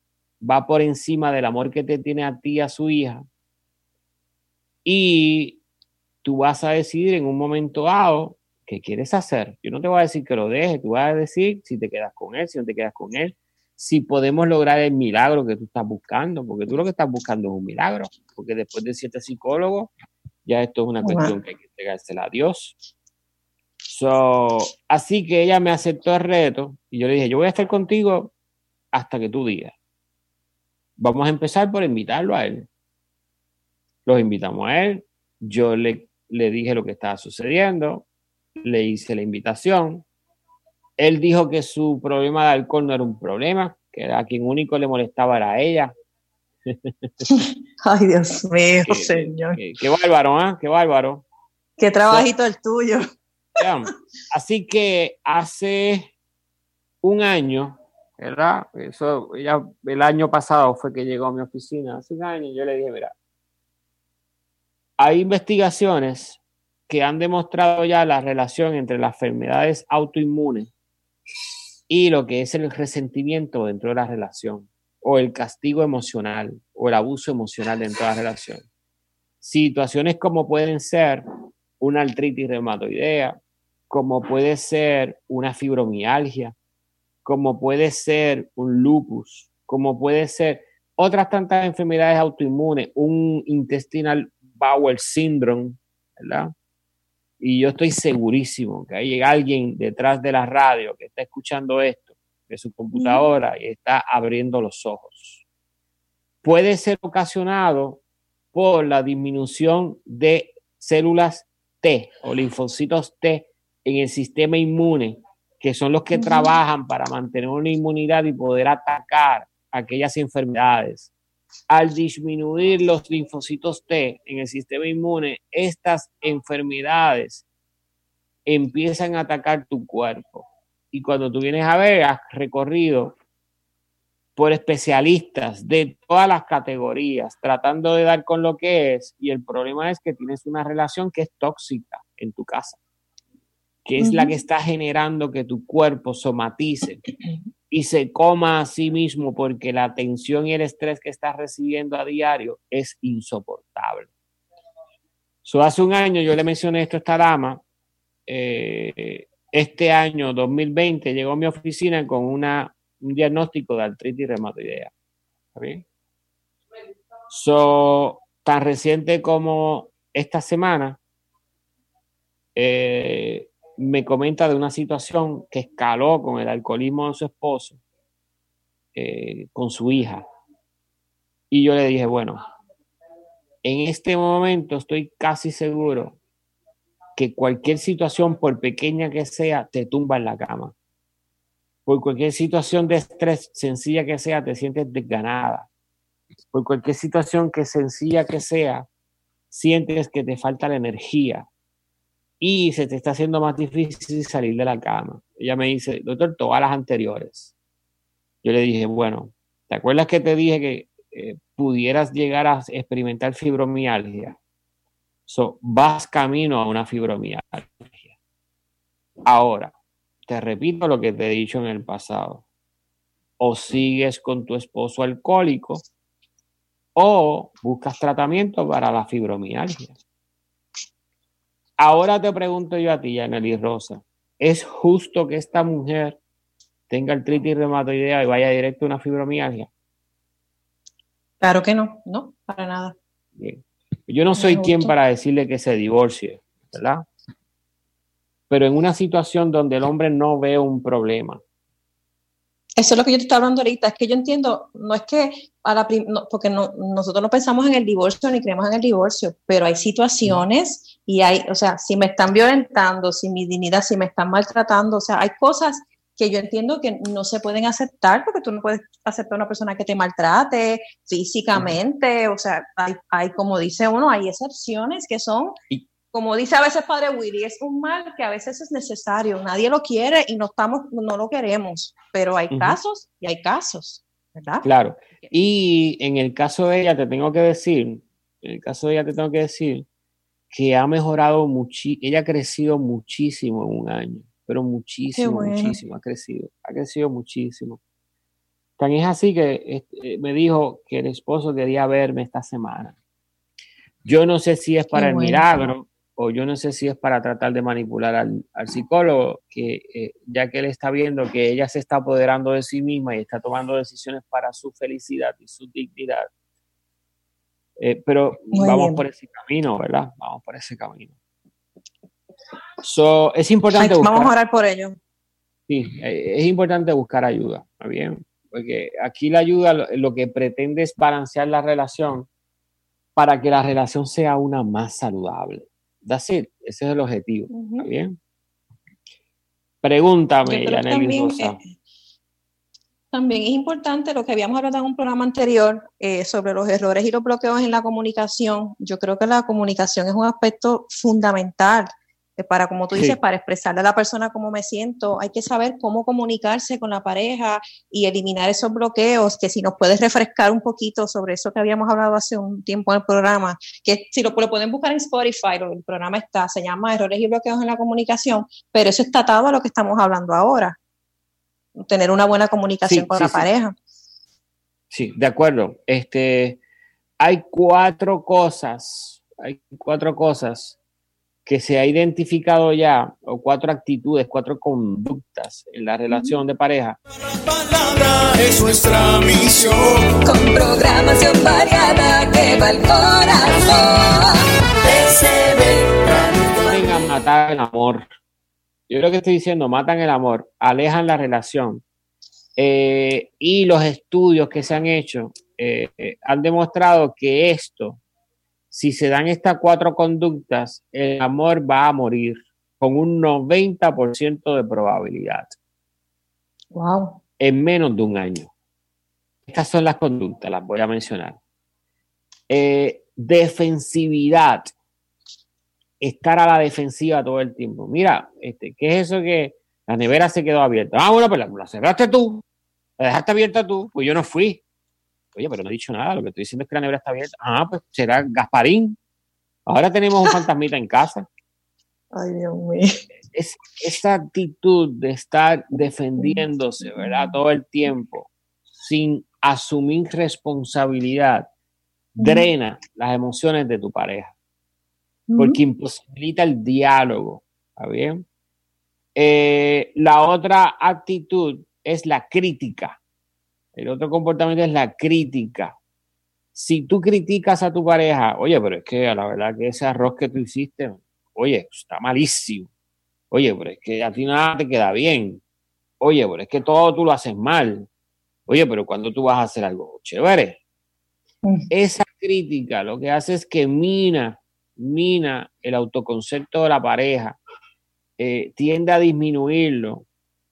va por encima del amor que te tiene a ti y a su hija. Y tú vas a decidir en un momento dado qué quieres hacer. Yo no te voy a decir que lo dejes, tú vas a decir si te quedas con él, si no te quedas con él, si podemos lograr el milagro que tú estás buscando, porque tú lo que estás buscando es un milagro, porque después de siete psicólogos, ya esto es una Wow. cuestión que hay que entregársela a Dios. So, así que ella me aceptó el reto y yo le dije, yo voy a estar contigo hasta que tú digas. Vamos a empezar por invitarlo a él. Los invitamos a él. Yo le, le dije lo que estaba sucediendo. Le hice la invitación. Él dijo que su problema de alcohol no era un problema, que a quien único le molestaba era a ella. Ay, Dios mío, Qué- Señor. Qué, qué bárbaro, ¿ah? Qué bárbaro. Qué trabajito el tuyo. Así que hace un año, ¿verdad? Eso ya el año pasado fue que llegó a mi oficina. Hace un año yo le dije, mira, hay investigaciones que han demostrado ya la relación entre las enfermedades autoinmunes y lo que es el resentimiento dentro de la relación, o el castigo emocional, o el abuso emocional dentro de la relación. Situaciones como pueden ser una artritis reumatoidea, como puede ser una fibromialgia, como puede ser un lupus, como puede ser otras tantas enfermedades autoinmunes, un intestinal bowel syndrome, ¿verdad? Y yo estoy segurísimo que hay alguien detrás de la radio que está escuchando esto, de su computadora, y está abriendo los ojos. Puede ser ocasionado por la disminución de células T o linfocitos T en el sistema inmune, que son los que trabajan para mantener una inmunidad y poder atacar aquellas enfermedades. Al disminuir los linfocitos T en el sistema inmune, estas enfermedades empiezan a atacar tu cuerpo. Y cuando tú vienes a ver, has recorrido por especialistas de todas las categorías, tratando de dar con lo que es, y el problema es que tienes una relación que es tóxica en tu casa, que es la que está generando que tu cuerpo somatice y se coma a sí mismo porque la tensión y el estrés que estás recibiendo a diario es insoportable. So, hace un año yo le mencioné esto a esta dama. eh, este año 2020 llegó a mi oficina con un diagnóstico de artritis reumatoidea. So, tan reciente como esta semana, eh, me comenta de una situación que escaló con el alcoholismo de su esposo, eh, con su hija. Y yo le dije, bueno, en este momento estoy casi seguro que cualquier situación, por pequeña que sea, te tumba en la cama. Por cualquier situación de estrés sencilla que sea, te sientes desganada. Por cualquier situación que sencilla que sea, sientes que te falta la energía y se te está haciendo más difícil salir de la cama. Ella me dice, doctor, todas las anteriores. Yo le dije, bueno, ¿te acuerdas que te dije que eh, pudieras llegar a experimentar fibromialgia? So, vas camino a una fibromialgia. Ahora, te repito lo que te he dicho en el pasado. O sigues con tu esposo alcohólico o buscas tratamiento para la fibromialgia. Ahora te pregunto yo a ti, Yaneli Rosa, ¿es justo que esta mujer tenga artritis reumatoidea y vaya directo a una fibromialgia? Claro que no, no, para nada. Bien. Yo no soy quien para decirle que se divorcie, ¿verdad? Pero en una situación donde el hombre no ve un problema, Eso es lo que yo te estaba hablando ahorita, es que yo entiendo, no es que a la prim- no, porque no, nosotros no pensamos en el divorcio ni creemos en el divorcio, pero hay situaciones y hay, o sea, si me están violentando, si mi dignidad, si me están maltratando, o sea, hay cosas que yo entiendo que no se pueden aceptar porque tú no puedes aceptar a una persona que te maltrate físicamente, o sea, hay, hay, como dice uno, hay excepciones que son, Y- como dice a veces Padre Willy, es un mal que a veces es necesario, nadie lo quiere y no estamos, no lo queremos, pero hay Ujú. casos y hay casos, ¿verdad? claro. Y en el caso de ella te tengo que decir, en el caso de ella te tengo que decir que ha mejorado muchísimo, ella ha crecido muchísimo en un año, pero muchísimo, bueno. muchísimo, ha crecido, ha crecido muchísimo. Tan es así que este, me dijo que el esposo quería verme esta semana. Yo no sé si es para Qué el bueno. milagro o yo no sé si es para tratar de manipular al, al psicólogo, que eh, ya que él está viendo que ella se está apoderando de sí misma y está tomando decisiones para su felicidad y su dignidad. Eh, pero Muy vamos bien. por ese camino, ¿verdad? Vamos por ese camino. So, es importante Ay, vamos a buscar, orar por ello. sí, eh, es importante buscar ayuda, ¿está bien? Porque aquí la ayuda lo, lo que pretende es balancear la relación para que la relación sea una más saludable. That's it. Ese es el objetivo, Ujú. ¿está bien? Pregúntame, Yaneli también, Rosa. eh, también es importante lo que habíamos hablado en un programa anterior eh, sobre los errores y los bloqueos en la comunicación. Yo creo que la comunicación es un aspecto fundamental para, como tú Sí. dices, para expresarle a la persona cómo me siento. Hay que saber cómo comunicarse con la pareja y eliminar esos bloqueos, que si nos puedes refrescar un poquito sobre eso que habíamos hablado hace un tiempo en el programa, que si lo, lo pueden buscar en Spotify, el programa está, se llama Errores y bloqueos en la comunicación, pero eso está atado a lo que estamos hablando ahora tener una buena comunicación Sí, con sí, la pareja. Sí, de acuerdo. Este, hay cuatro cosas, hay cuatro cosas que se ha identificado ya, o cuatro actitudes, cuatro conductas en la relación de pareja palabra es nuestra misión. Con programación variada que va al corazón. Familia. matar el amor. Yo lo que estoy diciendo, matan el amor, alejan la relación. Eh, y los estudios que se han hecho eh, eh, han demostrado que esto, si se dan estas cuatro conductas, el amor va a morir con un 90% de probabilidad Wow. en menos de un año. Estas son las conductas, las voy a mencionar. Eh, defensividad. Estar a la defensiva todo el tiempo. Mira, este, ¿qué es eso que la nevera se quedó abierta? Ah, bueno, pues la, la cerraste tú, la dejaste abierta tú, pues yo no fui. Oye, pero no he dicho nada, lo que estoy diciendo es que la nevera está abierta. Ah, pues será Gasparín. Ahora tenemos un fantasmita en casa. Ay, Dios mío. es, esa actitud de estar defendiéndose, ¿verdad? Todo el tiempo, sin asumir responsabilidad, drena las emociones de tu pareja, porque imposibilita el diálogo, ¿está bien? Eh, la otra actitud es la crítica. El otro comportamiento es la crítica. Si tú criticas a tu pareja, oye, pero es que a la verdad que ese arroz que tú hiciste, oye, está malísimo. Oye, pero es que a ti nada te queda bien. Oye, pero es que todo tú lo haces mal. Oye, pero cuando tú vas a hacer algo chévere. Esa crítica lo que hace es que mina, mina el autoconcepto de la pareja, eh, tiende a disminuirlo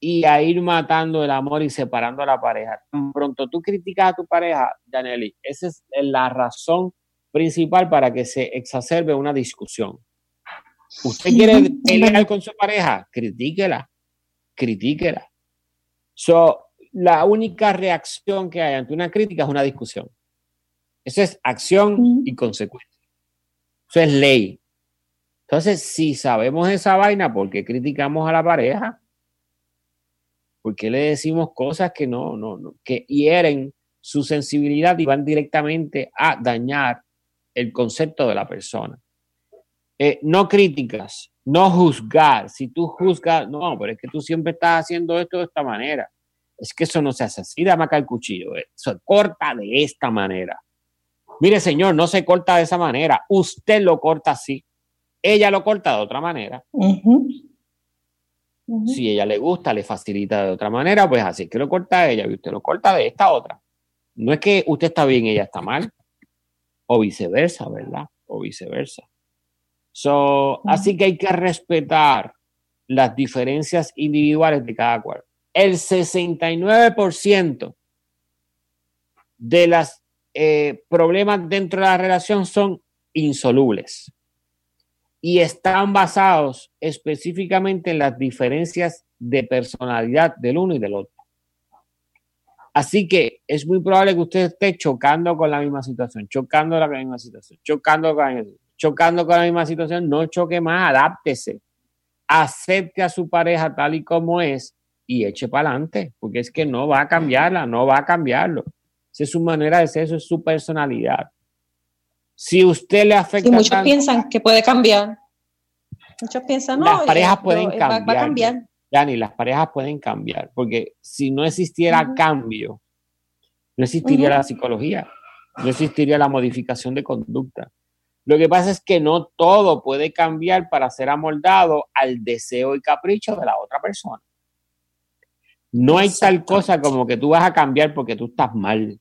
y a ir matando el amor y separando a la pareja. Tan pronto tú criticas a tu pareja, Janely, esa es la razón principal para que se exacerbe una discusión. ¿Usted quiere pelear con su pareja? Critíquela, critíquela. So, la única reacción que hay ante una crítica es una discusión. Eso es acción y consecuencia. Eso es ley. Entonces, si sabemos esa vaina, ¿por qué criticamos a la pareja? ¿Por qué le decimos cosas que no, no, no, que hieren su sensibilidad y van directamente a dañar el concepto de la persona? Eh, no críticas, no juzgar. Si tú juzgas, no, pero es que tú siempre estás haciendo esto de esta manera. Es que eso no se hace así, dame acá el cuchillo. eh. Eso corta de esta manera. Mire, señor, no se corta de esa manera. Usted lo corta así. Ella lo corta de otra manera. Ujú. Si ella le gusta, le facilita de otra manera, pues así que lo corta ella y usted lo corta de esta otra. No es que usted está bien y ella está mal. O viceversa, ¿verdad? O viceversa. So, Así que hay que respetar las diferencias individuales de cada cual. El 69% de los problemas dentro de la relación son insolubles y están basados específicamente en las diferencias de personalidad del uno y del otro. Así que es muy probable que usted esté chocando con la misma situación, chocando con la misma situación, chocando con la misma, situación. No choque más, adáptese, acepte a su pareja tal y como es y eche para adelante, porque es que no va a cambiarla, no va a cambiarlo. Esa es su manera de ser, eso es su personalidad. Si usted le afecta. Y muchos tanto- piensan que puede cambiar. Muchos piensan, no, Las parejas eh, pueden yo- va- Va, a cambiar. cambiar. Yani, las parejas pueden cambiar, porque si no existiera cambio, no existiría la psicología, no existiría la modificación de conducta. Lo que pasa es que no todo puede cambiar para ser amoldado al deseo y capricho de la otra persona. No hay tal cosa como que tú vas a cambiar porque tú estás mal.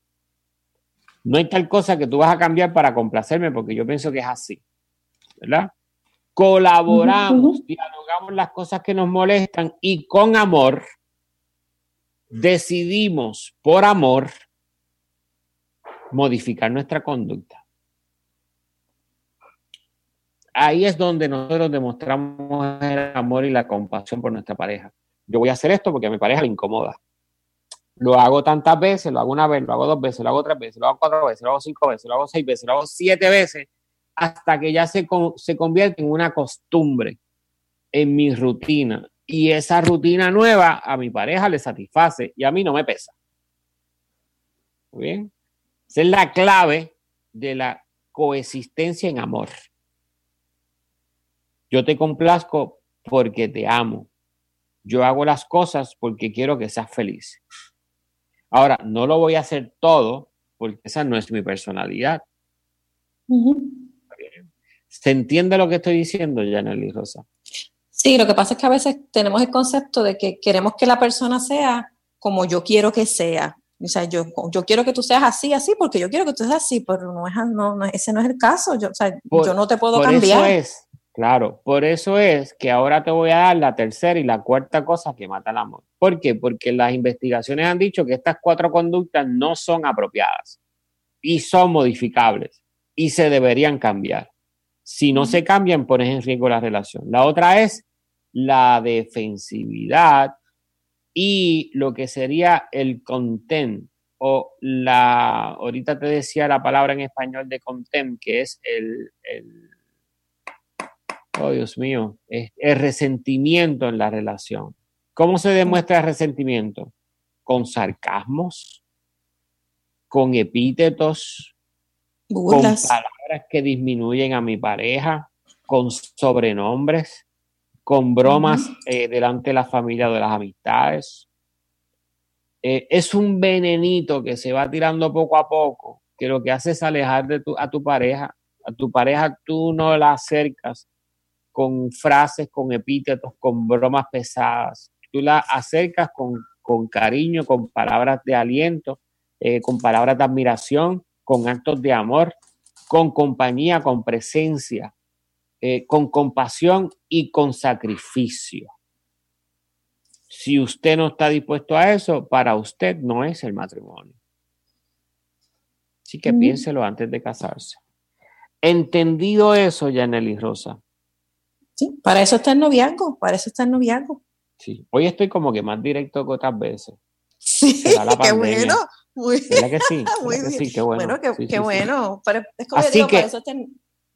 No hay tal cosa que tú vas a cambiar para complacerme porque yo pienso que es así. ¿Verdad? Colaboramos, dialogamos las cosas que nos molestan y con amor decidimos por amor modificar nuestra conducta. Ahí es donde nosotros demostramos el amor y la compasión por nuestra pareja. Yo voy a hacer esto porque a mi pareja le incomoda. Lo hago tantas veces, lo hago una vez, lo hago dos veces, lo hago tres veces, lo hago cuatro veces, lo hago cinco veces, lo hago seis veces, lo hago siete veces, hasta que ya se, se convierte en una costumbre, en mi rutina. Y esa rutina nueva a mi pareja le satisface y a mí no me pesa. Muy bien. Esa es la clave de la coexistencia en amor. Yo te complazco porque te amo. Yo hago las cosas porque quiero que seas feliz. Ahora, no lo voy a hacer todo porque esa no es mi personalidad. ¿Se entiende lo que estoy diciendo, Janely Rosa? Sí, lo que pasa es que a veces tenemos el concepto de que queremos que la persona sea como yo quiero que sea. O sea, yo, yo quiero que tú seas así, así, porque yo quiero que tú seas así, pero no es, no, ese no es el caso. Yo, o sea, yo no te puedo por cambiar. Eso es, claro, por eso es que ahora te voy a dar la tercera y la cuarta cosa que mata el amor. ¿Por qué? Porque las investigaciones han dicho que estas cuatro conductas no son apropiadas y son modificables y se deberían cambiar. Si no se cambian, pones en riesgo la relación. La otra es la defensividad y lo que sería el content o la, ahorita te decía la palabra en español de content, que es el, el oh Dios mío, es el resentimiento en la relación. ¿Cómo se demuestra el resentimiento? Con sarcasmos, con epítetos, con palabras que disminuyen a mi pareja, con sobrenombres, con bromas eh, delante de la familia o de las amistades. Eh, es un venenito que se va tirando poco a poco, que lo que hace es alejar de tu, a tu pareja. A tu pareja tú no la acercas con frases, con epítetos, con bromas pesadas. Tú la acercas con, con cariño, con palabras de aliento, eh, con palabras de admiración, con actos de amor, con compañía, con presencia, eh, con compasión y con sacrificio. Si usted no está dispuesto a eso, para usted no es el matrimonio. Así que piénselo antes de casarse. Entendido eso, Yaneli Rosa. Sí, para eso está el noviazgo, para eso está el noviazgo. Sí, hoy estoy como que más directo que otras veces. Sí, qué bueno. Muy ¿Verdad que sí? Muy bien. Sí, qué bueno. Bueno, qué, bueno. es como Así digo, que, para eso está,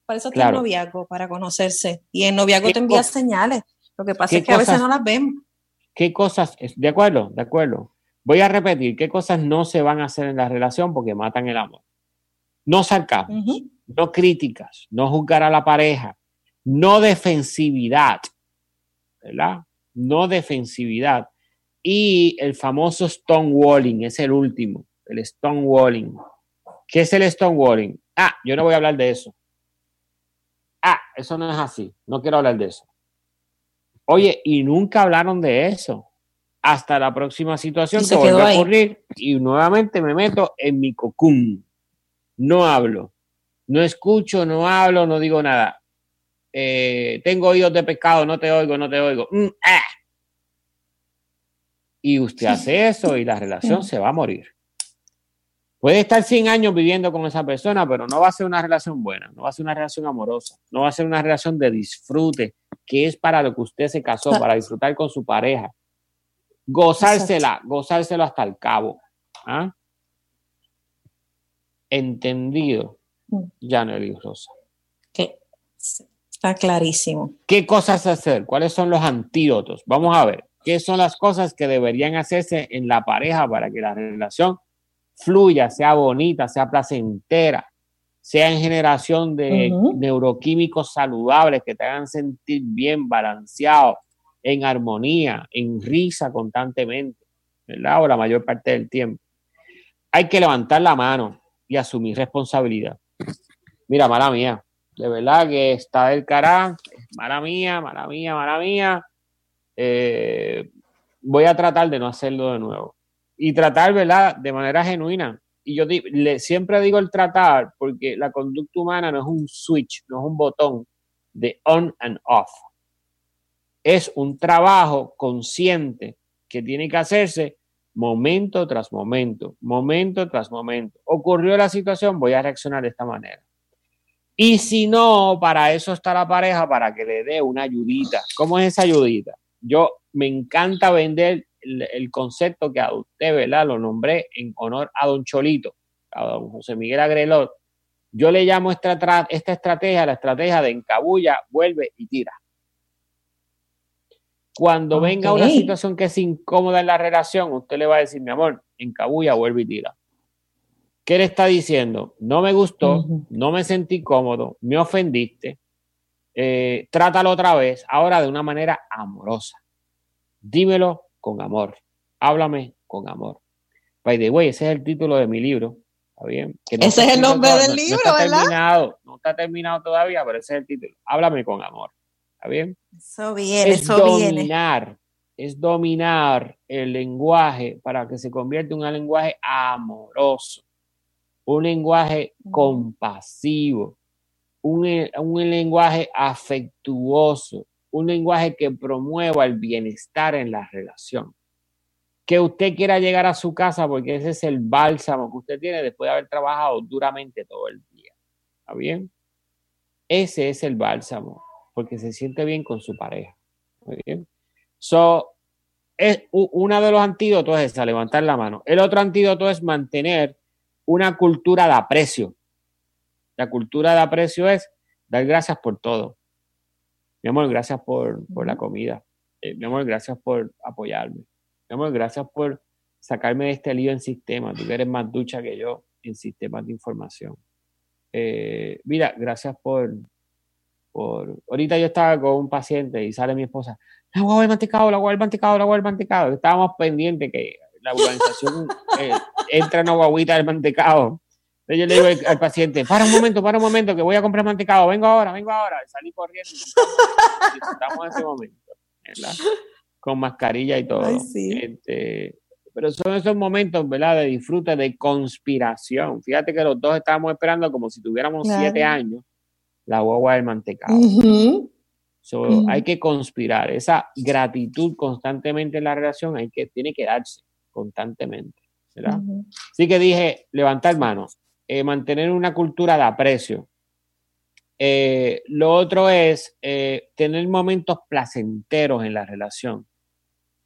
para eso está el noviazgo, para conocerse. Y el noviazgo te envía señales. Lo que pasa es que a veces no las vemos. ¿Qué cosas? De acuerdo, de acuerdo. Voy a repetir, ¿qué cosas no se van a hacer en la relación porque matan el amor? No sarcasmos, no críticas, no juzgar a la pareja, no defensividad, ¿verdad? No defensividad. Y el famoso stonewalling, es el último, el stonewalling. ¿Qué es el stonewalling? Ah, yo no voy a hablar de eso. Ah, eso no es así, no quiero hablar de eso. Oye, y nunca hablaron de eso. Hasta la próxima situación que vuelve a ocurrir y nuevamente me meto en mi cocún. No hablo, no escucho, no hablo, no digo nada. Eh, tengo oídos de pescado, no te oigo, no te oigo. Mm, ah y usted hace eso y la relación se va a morir. Puede estar 100 años viviendo con esa persona, pero no va a ser una relación buena, no va a ser una relación amorosa, no va a ser una relación de disfrute, que es para lo que usted se casó, para disfrutar con su pareja. Gozársela, gozárselo hasta el cabo. ¿ah? Entendido, mm. Janely Rosa. Está clarísimo. ¿Qué cosas hacer? ¿Cuáles son los antídotos? Vamos a ver. ¿Qué son las cosas que deberían hacerse en la pareja para que la relación fluya, sea bonita, sea placentera, sea en generación de neuroquímicos saludables que te hagan sentir bien, balanceado, en armonía, en risa constantemente, ¿verdad? O la mayor parte del tiempo. Hay que levantar la mano y asumir responsabilidad. Mira, mala mía, de verdad que está del cará, mala mía, mala mía, mala mía. Eh, voy a tratar de no hacerlo de nuevo. Y tratar, ¿verdad? De manera genuina. Y yo siempre digo el tratar porque la conducta humana no es un switch, no es un botón de on and off. Es un trabajo consciente que tiene que hacerse momento tras momento, momento tras momento. Ocurrió la situación, voy a reaccionar de esta manera. Y si no, para eso está la pareja, para que le dé una ayudita. ¿Cómo es esa ayudita? Yo me encanta vender el, concepto que a usted, ¿verdad? Lo nombré en honor a don Cholito, a don José Miguel Agrelot. Yo le llamo esta, esta estrategia la estrategia de encabulla, vuelve y tira. Cuando venga una situación que es incómoda en la relación, usted le va a decir, mi amor, encabulla, vuelve y tira. ¿Qué le está diciendo? No me gustó, no me sentí cómodo, me ofendiste, eh, trátalo otra vez, ahora de una manera amorosa. Dímelo con amor, háblame con amor. By the way, ese es el título de mi libro. ¿Está bien? ese es el nombre del libro, no está ¿verdad? Terminado, no está terminado todavía, pero ese es el título. Háblame con amor. ¿Está bien? Eso viene, es eso dominar, Es dominar el lenguaje para que se convierta en un lenguaje amoroso un lenguaje compasivo, un, un, lenguaje afectuoso, un lenguaje que promueva el bienestar en la relación. Que usted quiera llegar a su casa porque ese es el bálsamo que usted tiene después de haber trabajado duramente todo el día. ¿Está bien? Ese es el bálsamo, porque se siente bien con su pareja. Muy bien. So, es, uno de los antídotos es levantar la mano. El otro antídoto es mantener una cultura de aprecio. La cultura de aprecio es dar gracias por todo. Mi amor, gracias por, la comida. Eh, mi amor, gracias por apoyarme. Mi amor, gracias por sacarme de este lío en sistema. Tú eres más ducha que yo en sistemas de información. Eh, mira, gracias por, por... Ahorita yo estaba con un paciente y sale mi esposa. La agua del mantecado, la agua del mantecado, la agua del mantecado. Estábamos pendientes que la organización eh, entra en guaguita del mantecado. Entonces yo le digo al, paciente, para un momento, para un momento, que voy a comprar mantecado, vengo ahora, vengo ahora. Y salí corriendo y estamos en ese momento, con mascarilla y todo. Este, pero son esos momentos, ¿verdad? De disfrute, de conspiración. Fíjate que los dos estábamos esperando como si tuviéramos siete años la guagua del mantecado. Hay que conspirar. Esa gratitud constantemente en la relación hay que, tiene que darse constantemente. ¿verdad? Así que dije, levantar manos, eh, mantener una cultura de aprecio. Eh, lo otro es eh, tener momentos placenteros en la relación,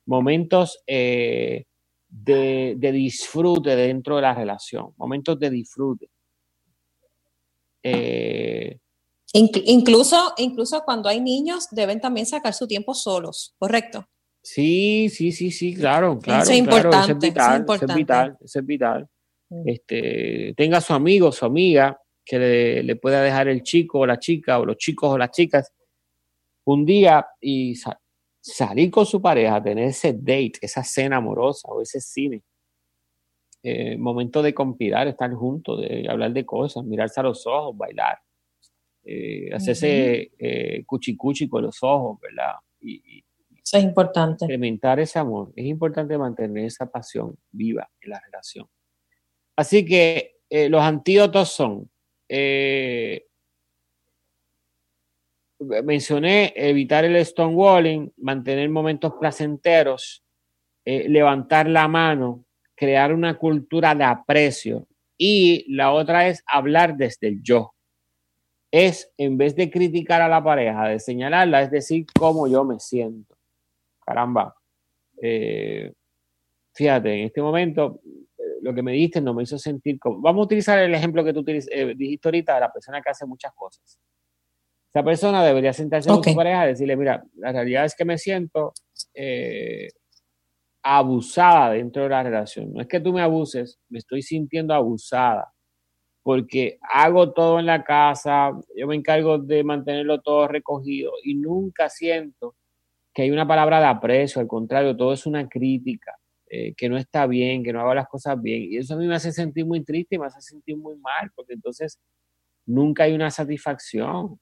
momentos de, disfrute dentro de la relación, momentos de disfrute. incluso, incluso cuando hay niños, deben también sacar su tiempo solos, ¿correcto? Sí, sí, sí, sí, claro, claro. Eso es importante, es vital, es vital, es vital. Este, tenga su amigo, su amiga, que le, pueda dejar el chico o la chica, o los chicos o las chicas, un día y salir con su pareja, tener ese date, esa cena amorosa o ese cine. Eh, momento de conspirar, estar juntos, de hablar de cosas, mirarse a los ojos, bailar, eh, hacerse eh, cuchi cuchi con los ojos, ¿verdad? y, es importante. Incrementar ese amor. Es importante mantener esa pasión viva en la relación. Así que eh, los antídotos son, eh, mencioné, evitar el stonewalling, mantener momentos placenteros, eh, levantar la mano, crear una cultura de aprecio. Y la otra es hablar desde el yo. Es, en vez de criticar a la pareja, de señalarla, es decir, cómo yo me siento caramba, eh, fíjate, en este momento eh, lo que me diste no me hizo sentir como... Vamos a utilizar el ejemplo que tú eh, dijiste ahorita de la persona que hace muchas cosas. Esa persona debería sentarse con su pareja y decirle, mira, la realidad es que me siento abusada dentro de la relación. No es que tú me abuses, me estoy sintiendo abusada porque hago todo en la casa, yo me encargo de mantenerlo todo recogido y nunca siento que hay una palabra de aprecio, al contrario, todo es una crítica, eh, que no está bien, que no hago las cosas bien. Y eso a mí me hace sentir muy triste y me hace sentir muy mal, porque entonces nunca hay una satisfacción.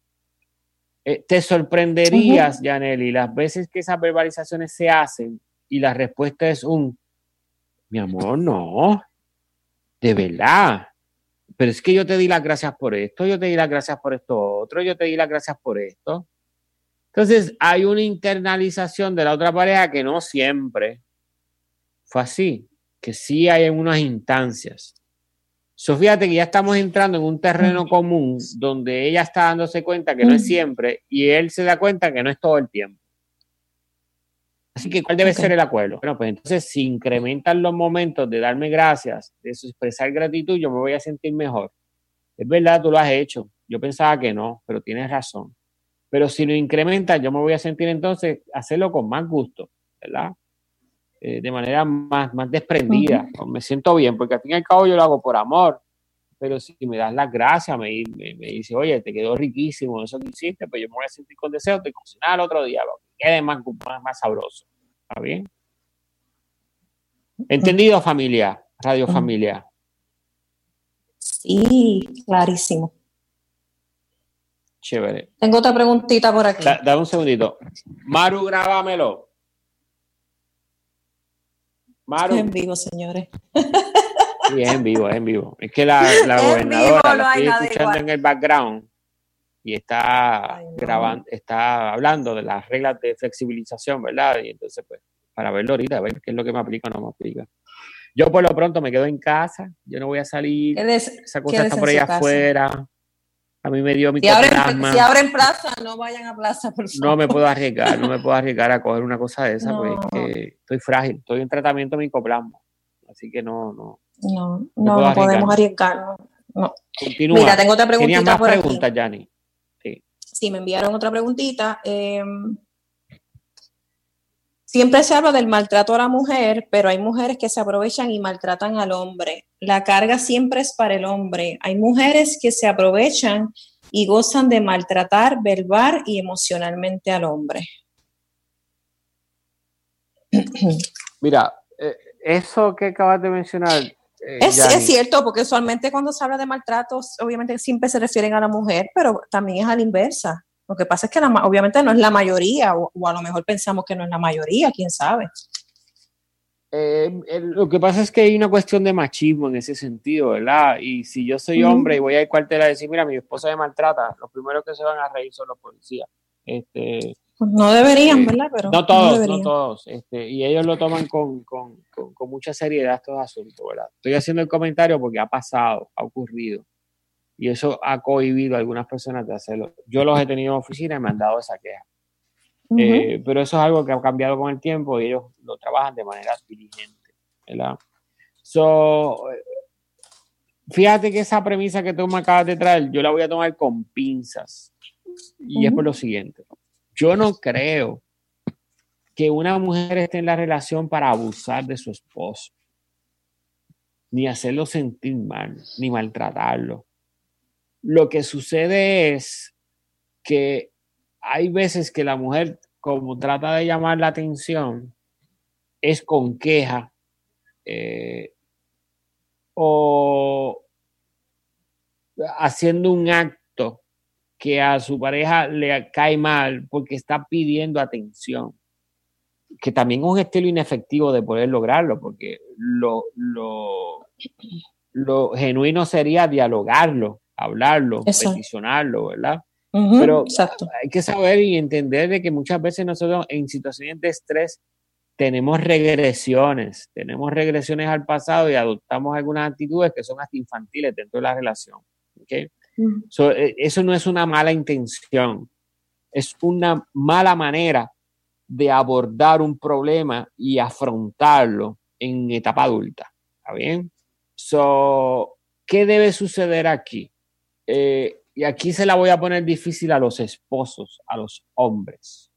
Eh, te sorprenderías, Janely, las veces que esas verbalizaciones se hacen y la respuesta es un, mi amor, no, de verdad. Pero es que yo te di las gracias por esto, yo te di las gracias por esto otro, yo te di las gracias por esto. Entonces hay una internalización de la otra pareja que no siempre fue así, que sí hay en unas instancias. So, fíjate que ya estamos entrando en un terreno común donde ella está dándose cuenta que no es siempre y él se da cuenta que no es todo el tiempo. Así que, ¿cuál debe ser el acuerdo? Bueno, pues entonces, si incrementan los momentos de darme gracias, de expresar gratitud, yo me voy a sentir mejor. Es verdad, tú lo has hecho. Yo pensaba que no, pero tienes razón. Pero si lo incrementas, yo me voy a sentir entonces hacerlo con más gusto, ¿verdad? Eh, de manera más, más desprendida. Me siento bien, porque al fin y al cabo yo lo hago por amor. Pero si me das las gracias, me, me, dice, oye, te quedó riquísimo eso que hiciste, pues yo me voy a sentir con deseo de cocinar otro día, que quede más, más, más sabroso. ¿Está bien? ¿Entendido, familia? Radio Familia. Sí, clarísimo. Chévere. Tengo otra preguntita por aquí. dame un segundito. Maru, grábamelo. En vivo, señores. Sí, es en vivo, es en vivo. Es que la, la gobernadora la estoy escuchando en el background y está grabando, está hablando de las reglas de flexibilización, ¿verdad? Y entonces, pues, para verlo ahorita, a ver qué es lo que me aplica o no me aplica. Yo por lo pronto me quedo en casa, yo no voy a salir, esa cosa está por ahí afuera. A mí me dio mi si abren, si abren plaza, no vayan a plaza, por favor. No me puedo arriesgar, no me puedo arriesgar a coger una cosa de esa, porque estoy frágil, estoy en tratamiento micoplasma. Así que no, no. No, no, no, podemos arriesgar. No. Continúa. Mira, tengo otra preguntita más por preguntas, Yanni. Sí. sí, me enviaron otra preguntita. Eh, Siempre se habla del maltrato a la mujer, pero hay mujeres que se aprovechan y maltratan al hombre. La carga siempre es para el hombre. Hay mujeres que se aprovechan y gozan de maltratar verbal y emocionalmente al hombre. Mira, eh, eso que acabas de mencionar. Eh, es, es, cierto, porque usualmente cuando se habla de maltratos, obviamente siempre se refieren a la mujer, pero también es a la inversa. Lo que pasa es que obviamente no es la mayoría, o, a lo mejor pensamos que no es la mayoría, quién sabe. Eh, lo que pasa es que hay una cuestión de machismo en ese sentido, ¿verdad? Y si yo soy hombre y voy al cuartel a decir, mira, mi esposa me maltrata, los primeros que se van a reír son los policías. Este, pues no deberían, eh, ¿verdad? Pero no todos, no, todos. Este, y ellos lo toman con, con, con, mucha seriedad estos asuntos, ¿verdad? Estoy haciendo el comentario porque ha pasado, ha ocurrido y eso ha cohibido a algunas personas de hacerlo. Yo los he tenido en oficina y me han dado esa queja. Eh, pero eso es algo que ha cambiado con el tiempo y ellos lo trabajan de manera diligente. ¿verdad? So, fíjate que esa premisa que tú me acabas de traer, yo la voy a tomar con pinzas. Y es por lo siguiente. Yo no creo que una mujer esté en la relación para abusar de su esposo, ni hacerlo sentir mal, ni maltratarlo. Lo que sucede es que hay veces que la mujer, como trata de llamar la atención, es con queja eh, o haciendo un acto que a su pareja le cae mal porque está pidiendo atención, que también es un estilo inefectivo de poder lograrlo, porque lo, lo, lo genuino sería dialogarlo hablarlo, peticionarlo, ¿verdad? Pero hay que saber y entender de que muchas veces nosotros en situaciones de estrés tenemos regresiones, tenemos regresiones al pasado y adoptamos algunas actitudes que son hasta infantiles dentro de la relación. ¿okay? E, eso no es una mala intención, es una mala manera de abordar un problema y afrontarlo en etapa adulta. ¿Está bien? So, ¿Qué debe suceder aquí? Eh, y aquí se la voy a poner difícil a los esposos, a los hombres.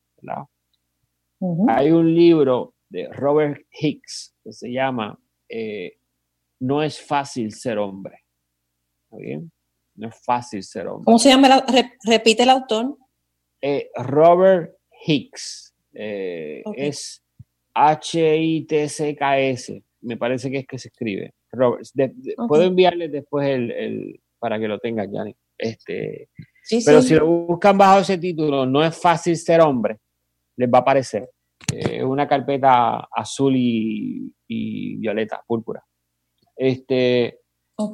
Hay un libro de Robert Hicks que se llama eh, No es fácil ser hombre. ¿Está bien? No es fácil ser hombre. ¿Cómo se llama? repite el autor. Eh, Robert Hicks. Es H-I-T-C-K-S. Me parece que es que se escribe. Robert, Puedo enviarle después el para que lo tengas, Yanni. Este, pero si lo buscan bajo ese título, no es fácil ser hombre, les va a aparecer. Es una carpeta azul y, violeta, púrpura. Este,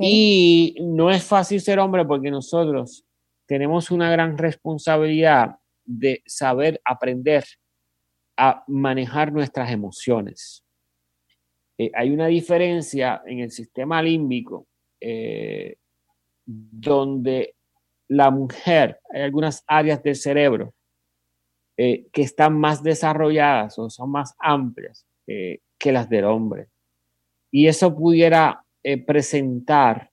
Y no es fácil ser hombre porque nosotros tenemos una gran responsabilidad de saber aprender a manejar nuestras emociones. Eh, hay una diferencia en el sistema límbico eh, donde la mujer, hay algunas áreas del cerebro eh, que están más desarrolladas o son más amplias que las del hombre. Y eso pudiera presentar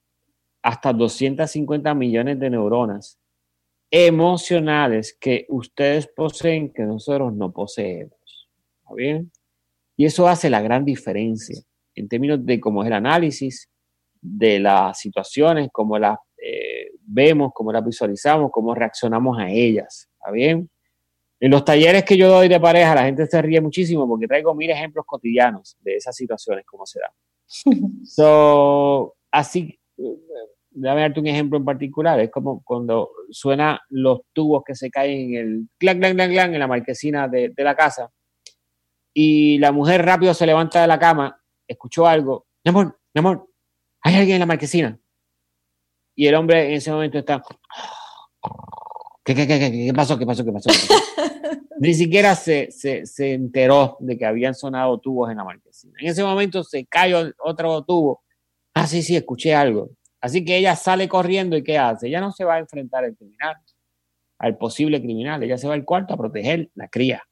hasta 250 millones de neuronas emocionales que ustedes poseen que nosotros no poseemos. ¿Está bien? Y eso hace la gran diferencia en términos de cómo es el análisis de las situaciones, cómo las eh, vemos, cómo las visualizamos, cómo reaccionamos a ellas. ¿Está bien? En los talleres que yo doy de pareja, la gente se ríe muchísimo porque traigo mil ejemplos cotidianos de esas situaciones, cómo se dan. So, así, déjame darte un ejemplo en particular, es como cuando suena los tubos que se caen en el clan, clan, clan, clan en la marquesina de, de, la casa y la mujer rápido se levanta de la cama, escuchó algo, mi amor, mi amor, hay alguien en la marquesina. Y el hombre en ese momento está, ¿qué, qué, qué, qué, qué pasó, qué pasó, qué pasó? Ni siquiera se, se, se enteró de que habían sonado tubos en la marquesina. En ese momento se cayó otro tubo. Ah, sí, sí, escuché algo Así que ella sale corriendo y ¿qué hace? Ella no se va a enfrentar al criminal, al posible criminal, ella se va al cuarto a proteger la cría.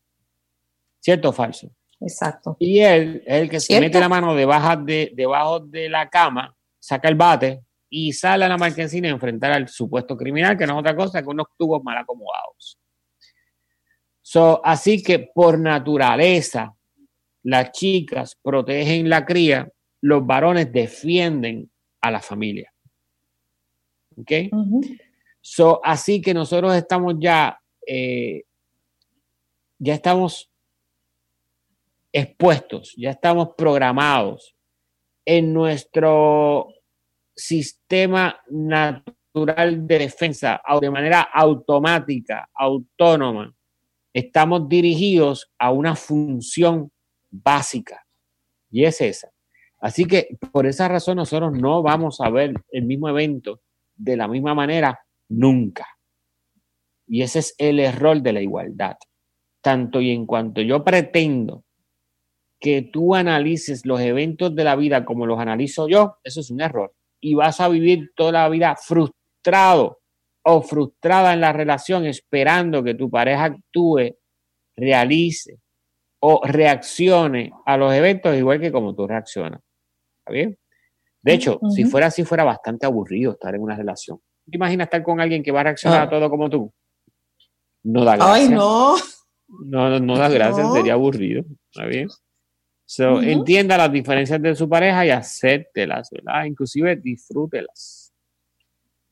¿Cierto o falso? Exacto. Y él es el que se mete la mano debajo de, debajo de la cama, saca el bate y sale a la marquesina a enfrentar al supuesto criminal, que no es otra cosa que unos tubos mal acomodados. So, así que por naturaleza, las chicas protegen la cría, los varones defienden a la familia. ¿Ok? so, así que nosotros estamos ya, eh, ya estamos expuestos, ya estamos programados en nuestro sistema natural de defensa de manera automática, autónoma. Estamos dirigidos a una función básica y es esa. Así que por esa razón nosotros no vamos a ver el mismo evento de la misma manera nunca. Y ese es el error de la igualdad. Tanto y en cuanto yo pretendo que tú analices los eventos de la vida como los analizo yo, eso es un error. Y vas a vivir toda la vida frustrado o frustrada en la relación esperando que tu pareja actúe, realice o reaccione a los eventos igual que como tú reaccionas. ¿Está bien? De hecho, si fuera así, fuera bastante aburrido estar en una relación. ¿Te imaginas estar con alguien que va a reaccionar a ah. todo como tú? No da gracia. Ay, no. No, no, da gracia, sería aburrido. ¿Está bien? So, Entienda las diferencias de su pareja y acéptelas, ¿verdad? Inclusive disfrútelas.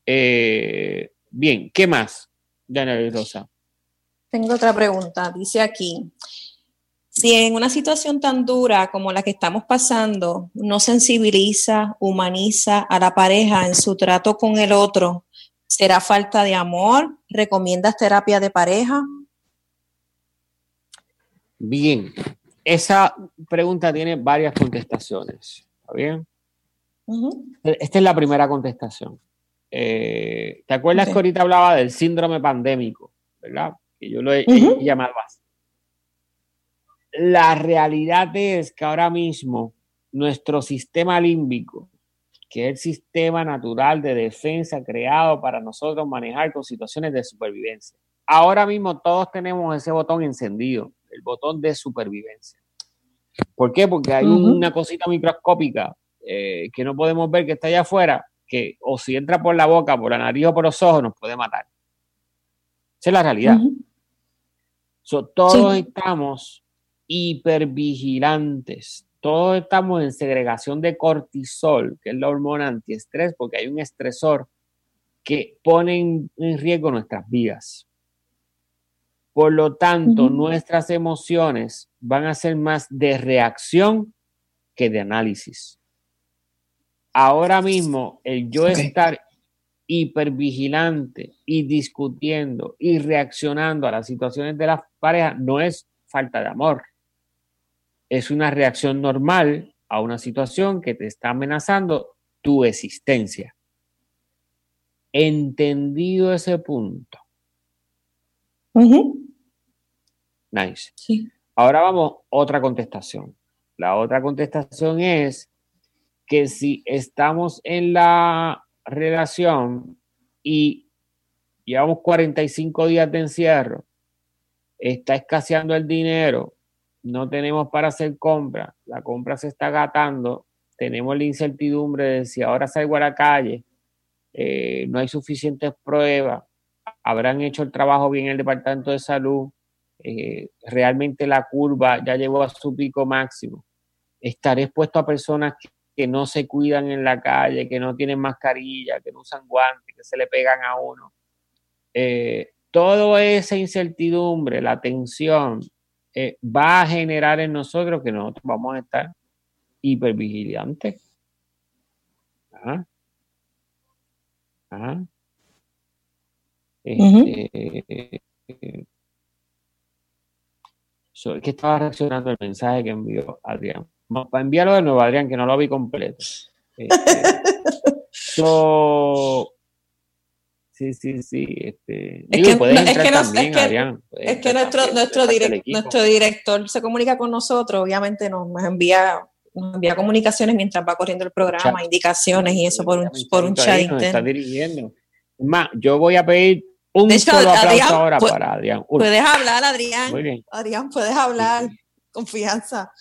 Eh, bien, ¿qué más, Daniel Rosa? Tengo otra pregunta. Dice aquí, si en una situación tan dura como la que estamos pasando no sensibiliza, humaniza a la pareja en su trato con el otro, ¿será falta de amor? ¿Recomiendas terapia de pareja? Bien, esa pregunta tiene varias contestaciones. ¿Está bien? Esta es la primera contestación. Eh, ¿Te acuerdas que ahorita hablaba del síndrome pandémico? ¿Verdad? Que yo lo he llamado así la realidad es que ahora mismo nuestro sistema límbico, que es el sistema natural de defensa creado para nosotros manejar con situaciones de supervivencia. Ahora mismo todos tenemos ese botón encendido, el botón de supervivencia. ¿Por qué? Porque hay una cosita microscópica eh, que no podemos ver que está allá afuera, que o si entra por la boca, por la nariz o por los ojos, nos puede matar. Esa es la realidad. todos estamos hipervigilantes. Todos estamos en segregación de cortisol, que es la hormona antiestrés, porque hay un estresor que pone en, riesgo nuestras vidas. Por lo tanto, nuestras emociones van a ser más de reacción que de análisis. Ahora mismo, el yo estar hipervigilante y discutiendo y reaccionando a las situaciones de la pareja no es falta de amor. Es una reacción normal a una situación que te está amenazando tu existencia. Entendido ese punto. Nice. Ahora vamos, otra contestación. La otra contestación es que si estamos en la relación y llevamos 45 días de encierro, está escaseando el dinero, no tenemos para hacer compra, la compra se está gatando, tenemos la incertidumbre de si ahora salgo a la calle, eh, no hay suficientes pruebas, habrán hecho el trabajo bien el Departamento de Salud, eh, realmente la curva ya llegó a su pico máximo. Estaré expuesto a personas que, no se cuidan en la calle, que no tienen mascarilla, que no usan guantes, que se le pegan a uno. Eh, toda esa incertidumbre, la tensión, eh, va a generar en nosotros que nosotros vamos a estar hipervigilantes. Ajá. Ajá. Este, es que estaba reaccionando al mensaje que envió Adrián. Para enviarlo de nuevo, Adrián, que no lo vi completo. Este, sí, sí, sí. Este, es, que, nuestro, nuestro, nuestro director se comunica con nosotros, obviamente nos, envía nos envía comunicaciones mientras va corriendo el programa, indicaciones y eso por un, por un chat. está dirigiendo. Más, yo voy a pedir un solo aplauso ahora para Adrián. Puedes hablar, Adrián. Muy bien. Adrián, puedes hablar. Confianza.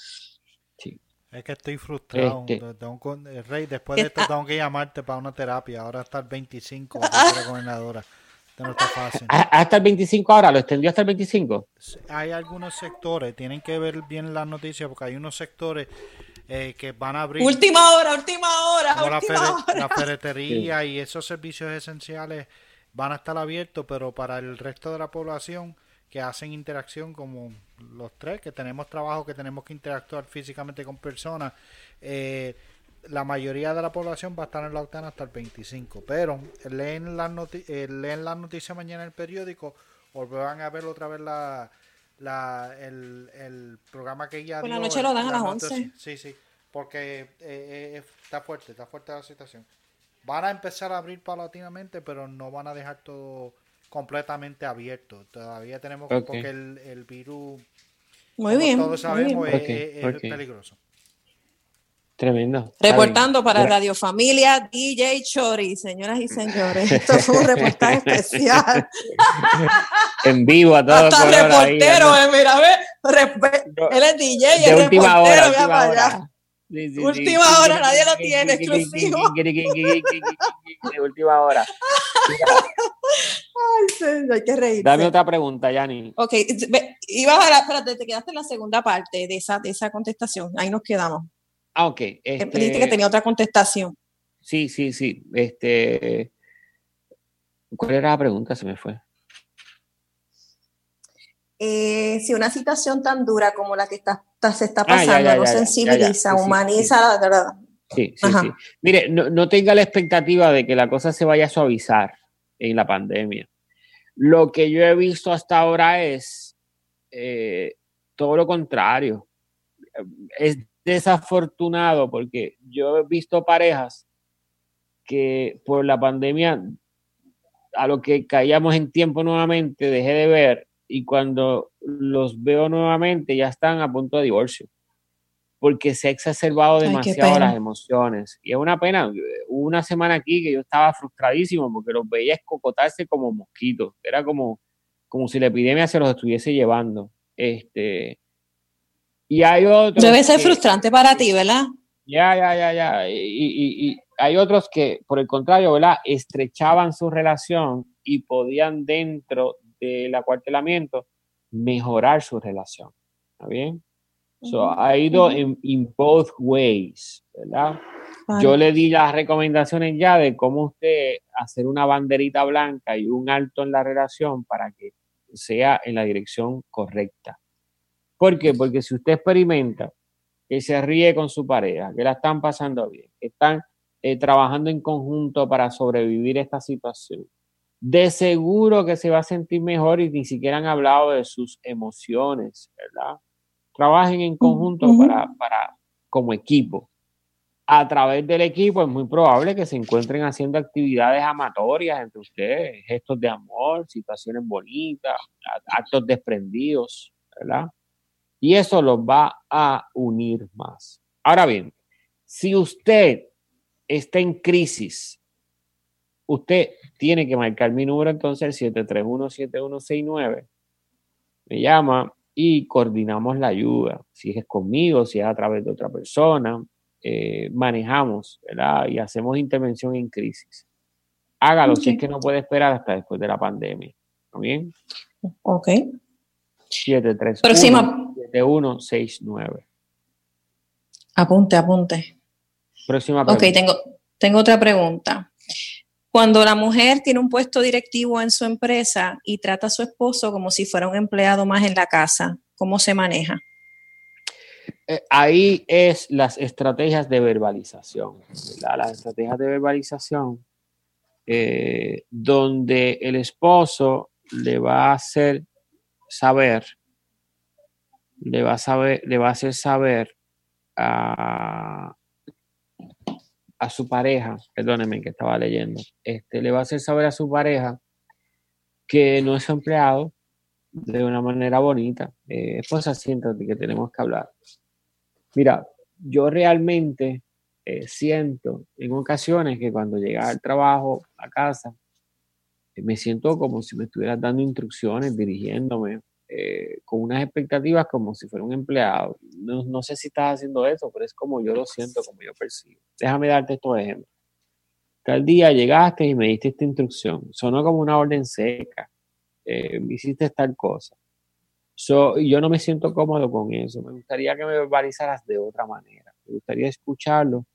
Es que estoy frustrado. Este. Eh, Rey, después de esto tengo que llamarte para una terapia. Ahora hasta el 25, la gobernadora. Esto no está fácil. ¿Hasta el 25 ahora? ¿Lo extendió hasta el 25? Hay algunos sectores, tienen que ver bien las noticias porque hay unos sectores eh, que van a abrir. Última hora, última hora. última la, ferretería y esos servicios esenciales van a estar abiertos, pero para el resto de la población que hacen interacción como los tres, que tenemos trabajo, que tenemos que interactuar físicamente con personas, eh, la mayoría de la población va a estar en la octana hasta el 25. Pero leen las, eh, leen las noticias mañana en el periódico o van a ver otra vez la, la, el, programa que ya... Por la noche lo dan a las 11. Sí, sí, porque eh, está fuerte, está fuerte la situación. Van a empezar a abrir paulatinamente, pero no van a dejar todo completamente abierto. Todavía tenemos porque el, el virus, muy bien, todos sabemos, Es, peligroso. Tremendo. Reportando para Radio Familia, DJ Chori, señoras y señores. Esto fue un reportaje especial. en vivo a todos. Hasta reportero, eh, mira, ve, él es DJ, y es reportero, hora, última hora, nadie lo tiene, exclusivo. De última hora. Ay, hay que reír. Dame otra pregunta, Yani. Ok, ibas a la, espérate, te quedaste en la segunda parte de esa, de esa contestación. Ahí nos quedamos. Ah, ok. Este... Dijiste que tenía otra contestación. Sí, sí, sí. Este, ¿Cuál era la pregunta? Se me fue. Eh, si una situación tan dura como la que está, se está ah, pasando no sensibiliza, humaniza, la verdad. Sí, sí, sí. Mire, no, tenga la expectativa de que la cosa se vaya a suavizar en la pandemia. Lo que yo he visto hasta ahora es eh, todo lo contrario. Es desafortunado porque yo he visto parejas que por la pandemia, a lo que caíamos en tiempo nuevamente, dejé de ver y cuando los veo nuevamente ya están a punto de divorcio porque se ha exacerbado demasiado las emociones. Y es una pena. Hubo una semana aquí que yo estaba frustradísimo porque los veía escocotarse como mosquitos. Era como, como si la epidemia se los estuviese llevando. Este, y hay otros. Debe ser frustrante para ti, ¿verdad? Ya, ya, ya, ya. Y, y, hay otros que, por el contrario, ¿verdad? Estrechaban su relación y podían dentro del acuartelamiento mejorar su relación. ¿Está bien? So, ha ido en in, both ways, ¿verdad? Yo le di las recomendaciones ya de cómo usted hacer una banderita blanca y un alto en la relación para que sea en la dirección correcta. ¿Por qué? Porque si usted experimenta que se ríe con su pareja, que la están pasando bien, que están eh, trabajando en conjunto para sobrevivir esta situación, de seguro que se va a sentir mejor y ni siquiera han hablado de sus emociones, ¿verdad? Trabajen en conjunto para, para, como equipo. A través del equipo es muy probable que se encuentren haciendo actividades amatorias entre ustedes, gestos de amor, situaciones bonitas, actos desprendidos, ¿verdad? Y eso los va a unir más. Ahora bien, si usted está en crisis, usted tiene que marcar mi número entonces, el 731-7169. Me llama y coordinamos la ayuda. Si es conmigo, si es a través de otra persona, eh, manejamos ¿verdad? y hacemos intervención en crisis. Hágalo si es que no puede esperar hasta después de la pandemia. ¿Está bien? Ok. 731 Próxima. 7169. Apunte, apunte. Próxima pregunta. Ok, tengo, tengo otra pregunta. Cuando la mujer tiene un puesto directivo en su empresa y trata a su esposo como si fuera un empleado más en la casa, ¿cómo se maneja? Eh, ahí es las estrategias de verbalización, ¿verdad? las estrategias de verbalización, eh, donde el esposo le va a hacer saber, le va a saber, le va a hacer saber a, a su pareja, perdónenme que estaba leyendo, este, le va a hacer saber a su pareja que no es empleado de una manera bonita. Eh, esposa, siéntate que tenemos que hablar. Mira, yo realmente eh, siento en ocasiones que cuando llega al trabajo, a casa, eh, me siento como si me estuvieras dando instrucciones, dirigiéndome, eh, con unas expectativas como si fuera un empleado. No, no, sé si estás haciendo eso, pero es como yo lo siento, como yo percibo. Déjame darte estos ejemplos. Tal día llegaste y me diste esta instrucción. Sonó como una orden seca. Eh, hiciste tal cosa. So, yo no me siento cómodo con eso. Me gustaría que me verbalizaras de otra manera. Me gustaría escucharlo,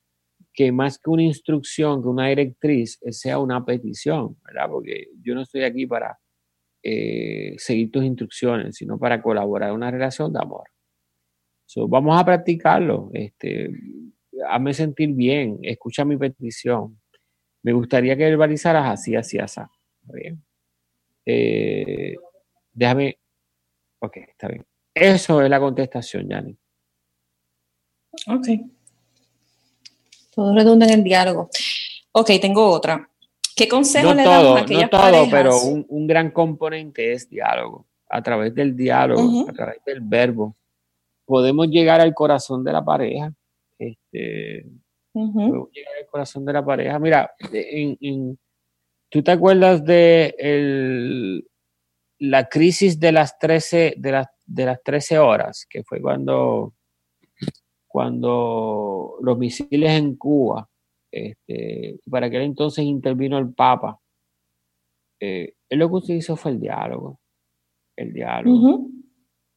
que más que una instrucción, que una directriz, sea una petición, ¿verdad? Porque yo no estoy aquí para eh, seguir tus instrucciones, sino para colaborar en una relación de amor. So, vamos a practicarlo. Este, hazme sentir bien, escucha mi petición. Me gustaría que verbalizaras así, así, así. Bien. Eh, déjame. Ok, está bien. Eso es la contestación, Yanni. Ok. Todo redunda en el diálogo. Ok, tengo otra. ¿Qué consejo no le todo, damos a aquellas no todo, parejas? pero un, un, gran componente es diálogo. A través del diálogo, uh -huh. a través del verbo, podemos llegar al corazón de la pareja. Este, uh -huh. Podemos llegar al corazón de la pareja. Mira, en, en, ¿tú te acuerdas de el, la crisis de las 13, de las, de las 13 horas? Que fue cuando, cuando los misiles en Cuba este, para aquel entonces intervino el Papa. Eh, él lo que hizo fue el diálogo. El diálogo. Uh -huh.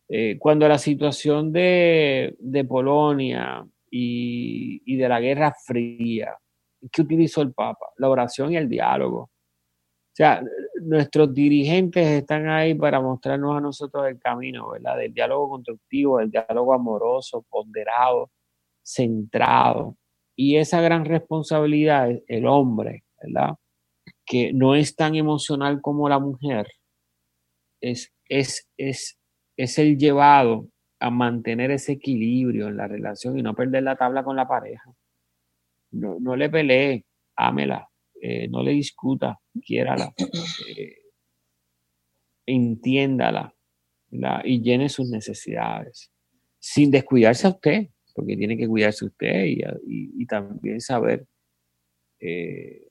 eh, cuando la situación de, de Polonia y, y, de la Guerra Fría, ¿qué utilizó el Papa? La oración y el diálogo. O sea, nuestros dirigentes están ahí para mostrarnos a nosotros el camino, ¿verdad? Del diálogo constructivo, del diálogo amoroso, ponderado, centrado. Y esa gran responsabilidad es el hombre, ¿verdad? Que no es tan emocional como la mujer, es, es, es, es el llevado a mantener ese equilibrio en la relación y no perder la tabla con la pareja. No, no le pelee, ámela, eh, no le discuta, quiérala, eh, entiéndala y llene sus necesidades, sin descuidarse a usted, porque tiene que cuidarse usted y, y, y también saber eh,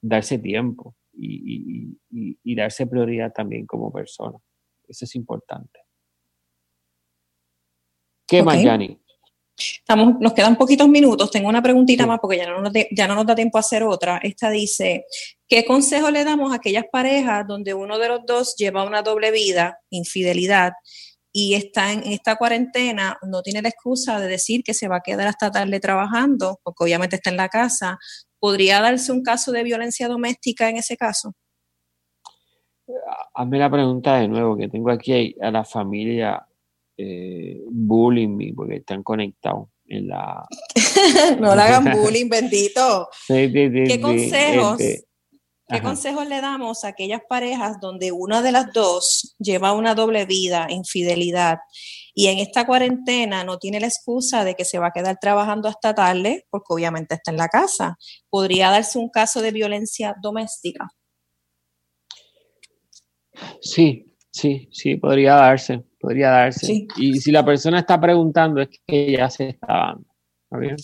darse tiempo y, y, darse prioridad también como persona. Eso es importante. ¿Qué okay. más, Yanni? Estamos, nos quedan poquitos minutos. Tengo una preguntita sí. más porque ya no, nos de, ya no nos da tiempo a hacer otra. Esta dice, ¿qué consejo le damos a aquellas parejas donde uno de los dos lleva una doble vida, infidelidad, y está en esta cuarentena, no tiene la excusa de decir que se va a quedar hasta tarde trabajando, porque obviamente está en la casa. ¿Podría darse un caso de violencia doméstica en ese caso? Hazme la pregunta de nuevo, que tengo aquí a la familia eh, bullying me, porque están conectados. en la... no le hagan bullying, bendito. Sí, sí, sí, ¿Qué consejos? este, ¿Qué Ajá. consejos le damos a aquellas parejas donde una de las dos lleva una doble vida, infidelidad, y en esta cuarentena no tiene la excusa de que se va a quedar trabajando hasta tarde, porque obviamente está en la casa? Podría darse un caso de violencia doméstica. Sí, sí, sí, podría darse, podría darse. Sí. Y si la persona está preguntando es que ya se está dando. ¿está bien?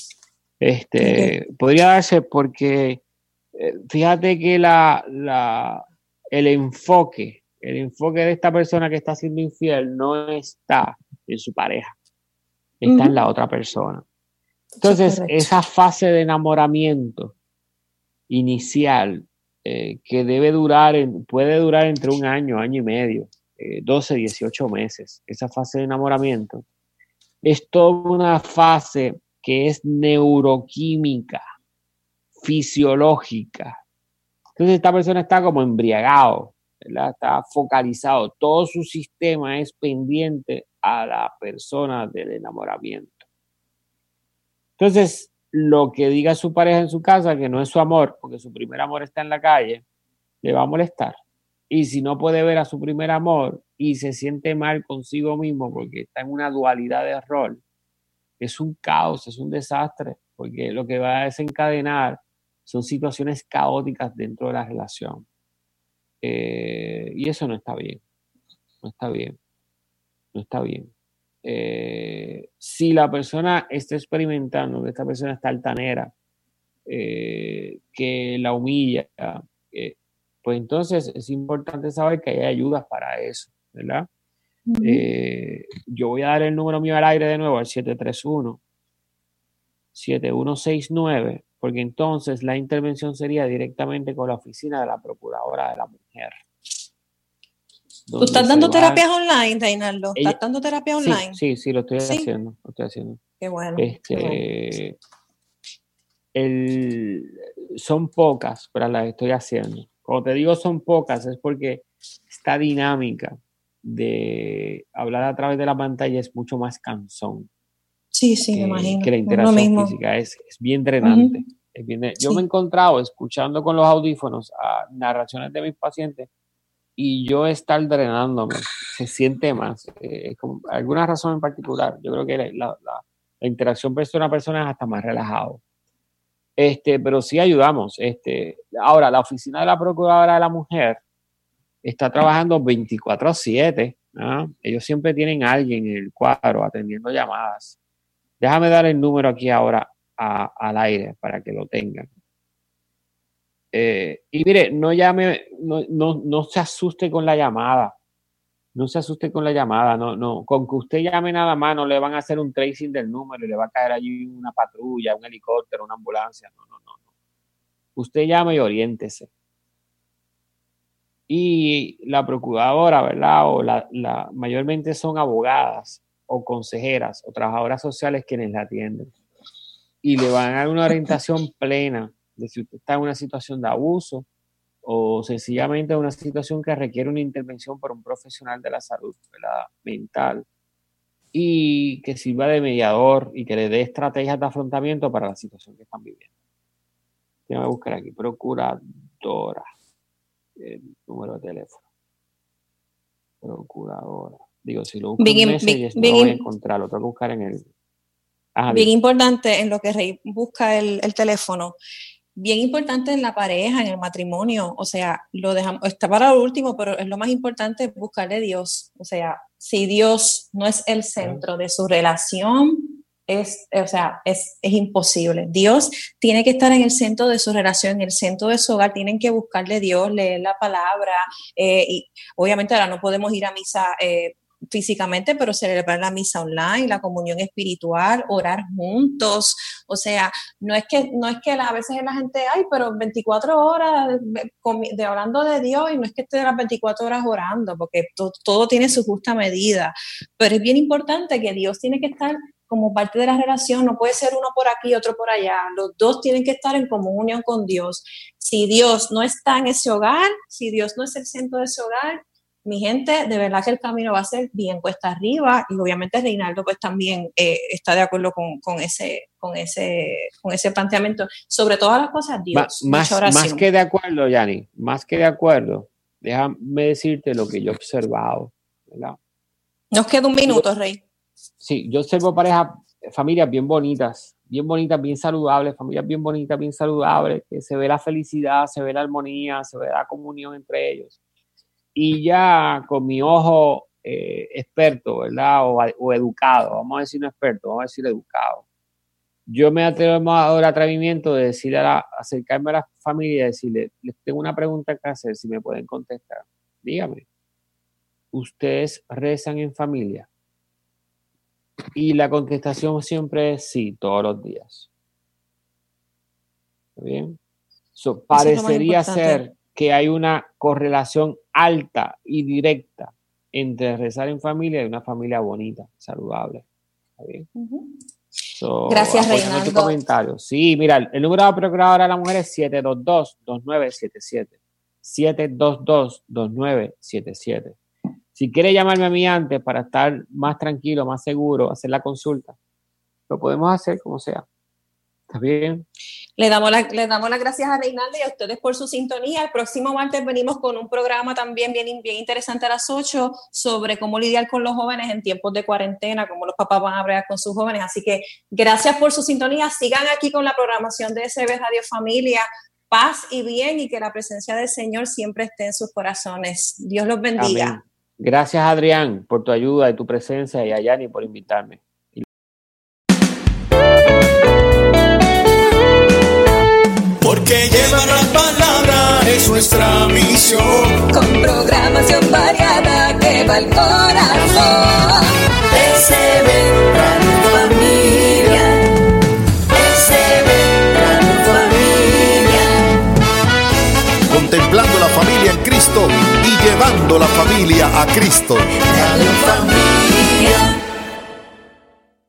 Este, Podría darse porque fíjate que la, la, el enfoque, el enfoque de esta persona que está siendo infiel no está en su pareja, está en la otra persona. Entonces, esa fase de enamoramiento inicial eh, que debe durar, puede durar entre un año, año y medio, eh, 12, 18 meses, esa fase de enamoramiento, es toda una fase que es neuroquímica, fisiológica. Entonces esta persona está como embriagado, ¿verdad? está focalizado, todo su sistema es pendiente a la persona del enamoramiento. Entonces, lo que diga su pareja en su casa, que no es su amor, porque su primer amor está en la calle, le va a molestar. Y si no puede ver a su primer amor y se siente mal consigo mismo porque está en una dualidad de rol, es un caos, es un desastre, porque lo que va a desencadenar son situaciones caóticas dentro de la relación. Eh, y eso no está bien, no está bien, no está bien. Eh, si la persona está experimentando que esta persona está altanera, eh, que la humilla, pues entonces es importante saber que hay ayudas para eso, ¿verdad? Yo voy a dar el número mío al aire de nuevo, al 731-7169, porque entonces la intervención sería directamente con la oficina de la Procuradora de la Mujer. ¿Tú estás dando terapias online, Reinaldo? Ella- ¿Estás dando terapia online? Sí, sí, lo estoy ¿Sí? haciendo, lo estoy haciendo. Qué bueno. qué bueno. Este, el- son pocas, pero las estoy haciendo. Cuando te digo son pocas, es porque esta dinámica de hablar a través de la pantalla es mucho más cansón Sí, sí, me que, imagino. que la No interacción mismo. física. Es, es bien drenante. es bien Yo Sí. me he encontrado escuchando con los audífonos a narraciones de mis pacientes y yo estar drenándome se siente más. eh, como- alguna razón en particular. Yo creo que la, la- la- interacción persona a persona es hasta más relajado. Este, pero sí ayudamos. Este, ahora, la oficina de la Procuradora de la Mujer está trabajando 24/7. ¿ah? Ellos siempre tienen a alguien en el cuadro atendiendo llamadas. Déjame dar el número aquí ahora al aire para que lo tengan. Eh, y mire, no llame, no, no, no se asuste con la llamada. No se asuste con la llamada. No, no. Con que usted llame nada más, no le van a hacer un tracing del número y le va a caer allí una patrulla, un helicóptero, una ambulancia. No, no, no. no. Usted llame y oriéntese. Y la procuradora, ¿verdad? O la, la, mayormente son abogadas o consejeras o trabajadoras sociales quienes la atienden. Y le van a dar una orientación plena de si usted está en una situación de abuso o sencillamente una situación que requiere una intervención por un profesional de la salud ¿verdad? mental y que sirva de mediador y que le dé estrategias de afrontamiento para la situación que están viviendo. Déjame buscar aquí, procuradora, el número de teléfono. Procuradora. Digo, si lo busco Bien, en bien, Messages, no bien, lo voy a encontrar, lo tengo que buscar en el... Ajá, Bien importante en lo que Rey busca el, el teléfono. Bien importante en la pareja, en el matrimonio. O sea, lo dejamos, está para lo último, pero es lo más importante buscarle a Dios. O sea, si Dios no es el centro de su relación, es, o sea, es, es imposible. Dios tiene que estar en el centro de su relación, en el centro de su hogar. Tienen que buscarle a Dios, leer la palabra. eh, y obviamente ahora no podemos ir a misa eh, físicamente, pero celebrar la misa online, la comunión espiritual, orar juntos. O sea, no es que, no es que a veces la gente, ay, pero 24 horas de, hablando de Dios y no es que esté las 24 horas orando, porque to, todo tiene su justa medida. Pero es bien importante que Dios tiene que estar como parte de la relación, no puede ser uno por aquí otro por allá. Los dos tienen que estar en comunión con Dios. Si Dios no está en ese hogar, si Dios no es el centro de ese hogar, mi gente, de verdad que el camino va a ser bien cuesta arriba y obviamente Reinaldo pues también eh, está de acuerdo con, ese, con, ese, con ese planteamiento. Sobre todas las cosas, Dios. más, más que de acuerdo, Yanni, más que de acuerdo, déjame decirte lo que yo he observado. Nos queda un minuto, Rey. Sí, yo observo parejas, familias bien bonitas, bien bonitas, bien saludables, familias bien bonitas, bien saludables, que se ve la felicidad, se ve la armonía, se ve la comunión entre ellos y ya con mi ojo eh, experto, ¿verdad? O, educado, vamos a decir no experto, vamos a decir educado. Yo me atrevo a el atrevimiento de decirle a acercarme a la familia y decirle, les tengo una pregunta que hacer, si me pueden contestar. Dígame, ¿ustedes rezan en familia? Y la contestación siempre es sí, todos los días. ¿Está bien? parecería ser que hay una correlación alta y directa entre rezar en familia y una familia bonita, saludable. Gracias, Reinaldo. comentario. Sí, mira, el número de procuradora de la mujer es 722-2977. 722-2977. Si quiere llamarme a mí antes para estar más tranquilo, más seguro, hacer la consulta, lo podemos hacer como sea. ¿Está bien? Le damos, le damos las gracias a Reinaldo y a ustedes por su sintonía. El próximo martes venimos con un programa también bien, bien interesante a las 8 sobre cómo lidiar con los jóvenes en tiempos de cuarentena, cómo los papás van a bregar con sus jóvenes. Así que gracias por su sintonía. Sigan aquí con la programación de SB Radio Familia. Paz y bien y que la presencia del Señor siempre esté en sus corazones. Dios los bendiga. Gracias, Adrián, por tu ayuda y tu presencia y a Yani por invitarme. Porque llevar la palabra es nuestra misión. Con programación variada que va al corazón. SB Radio Familia. SB Radio Familia. Contemplando la familia en Cristo y llevando la familia a Cristo. Radio Familia.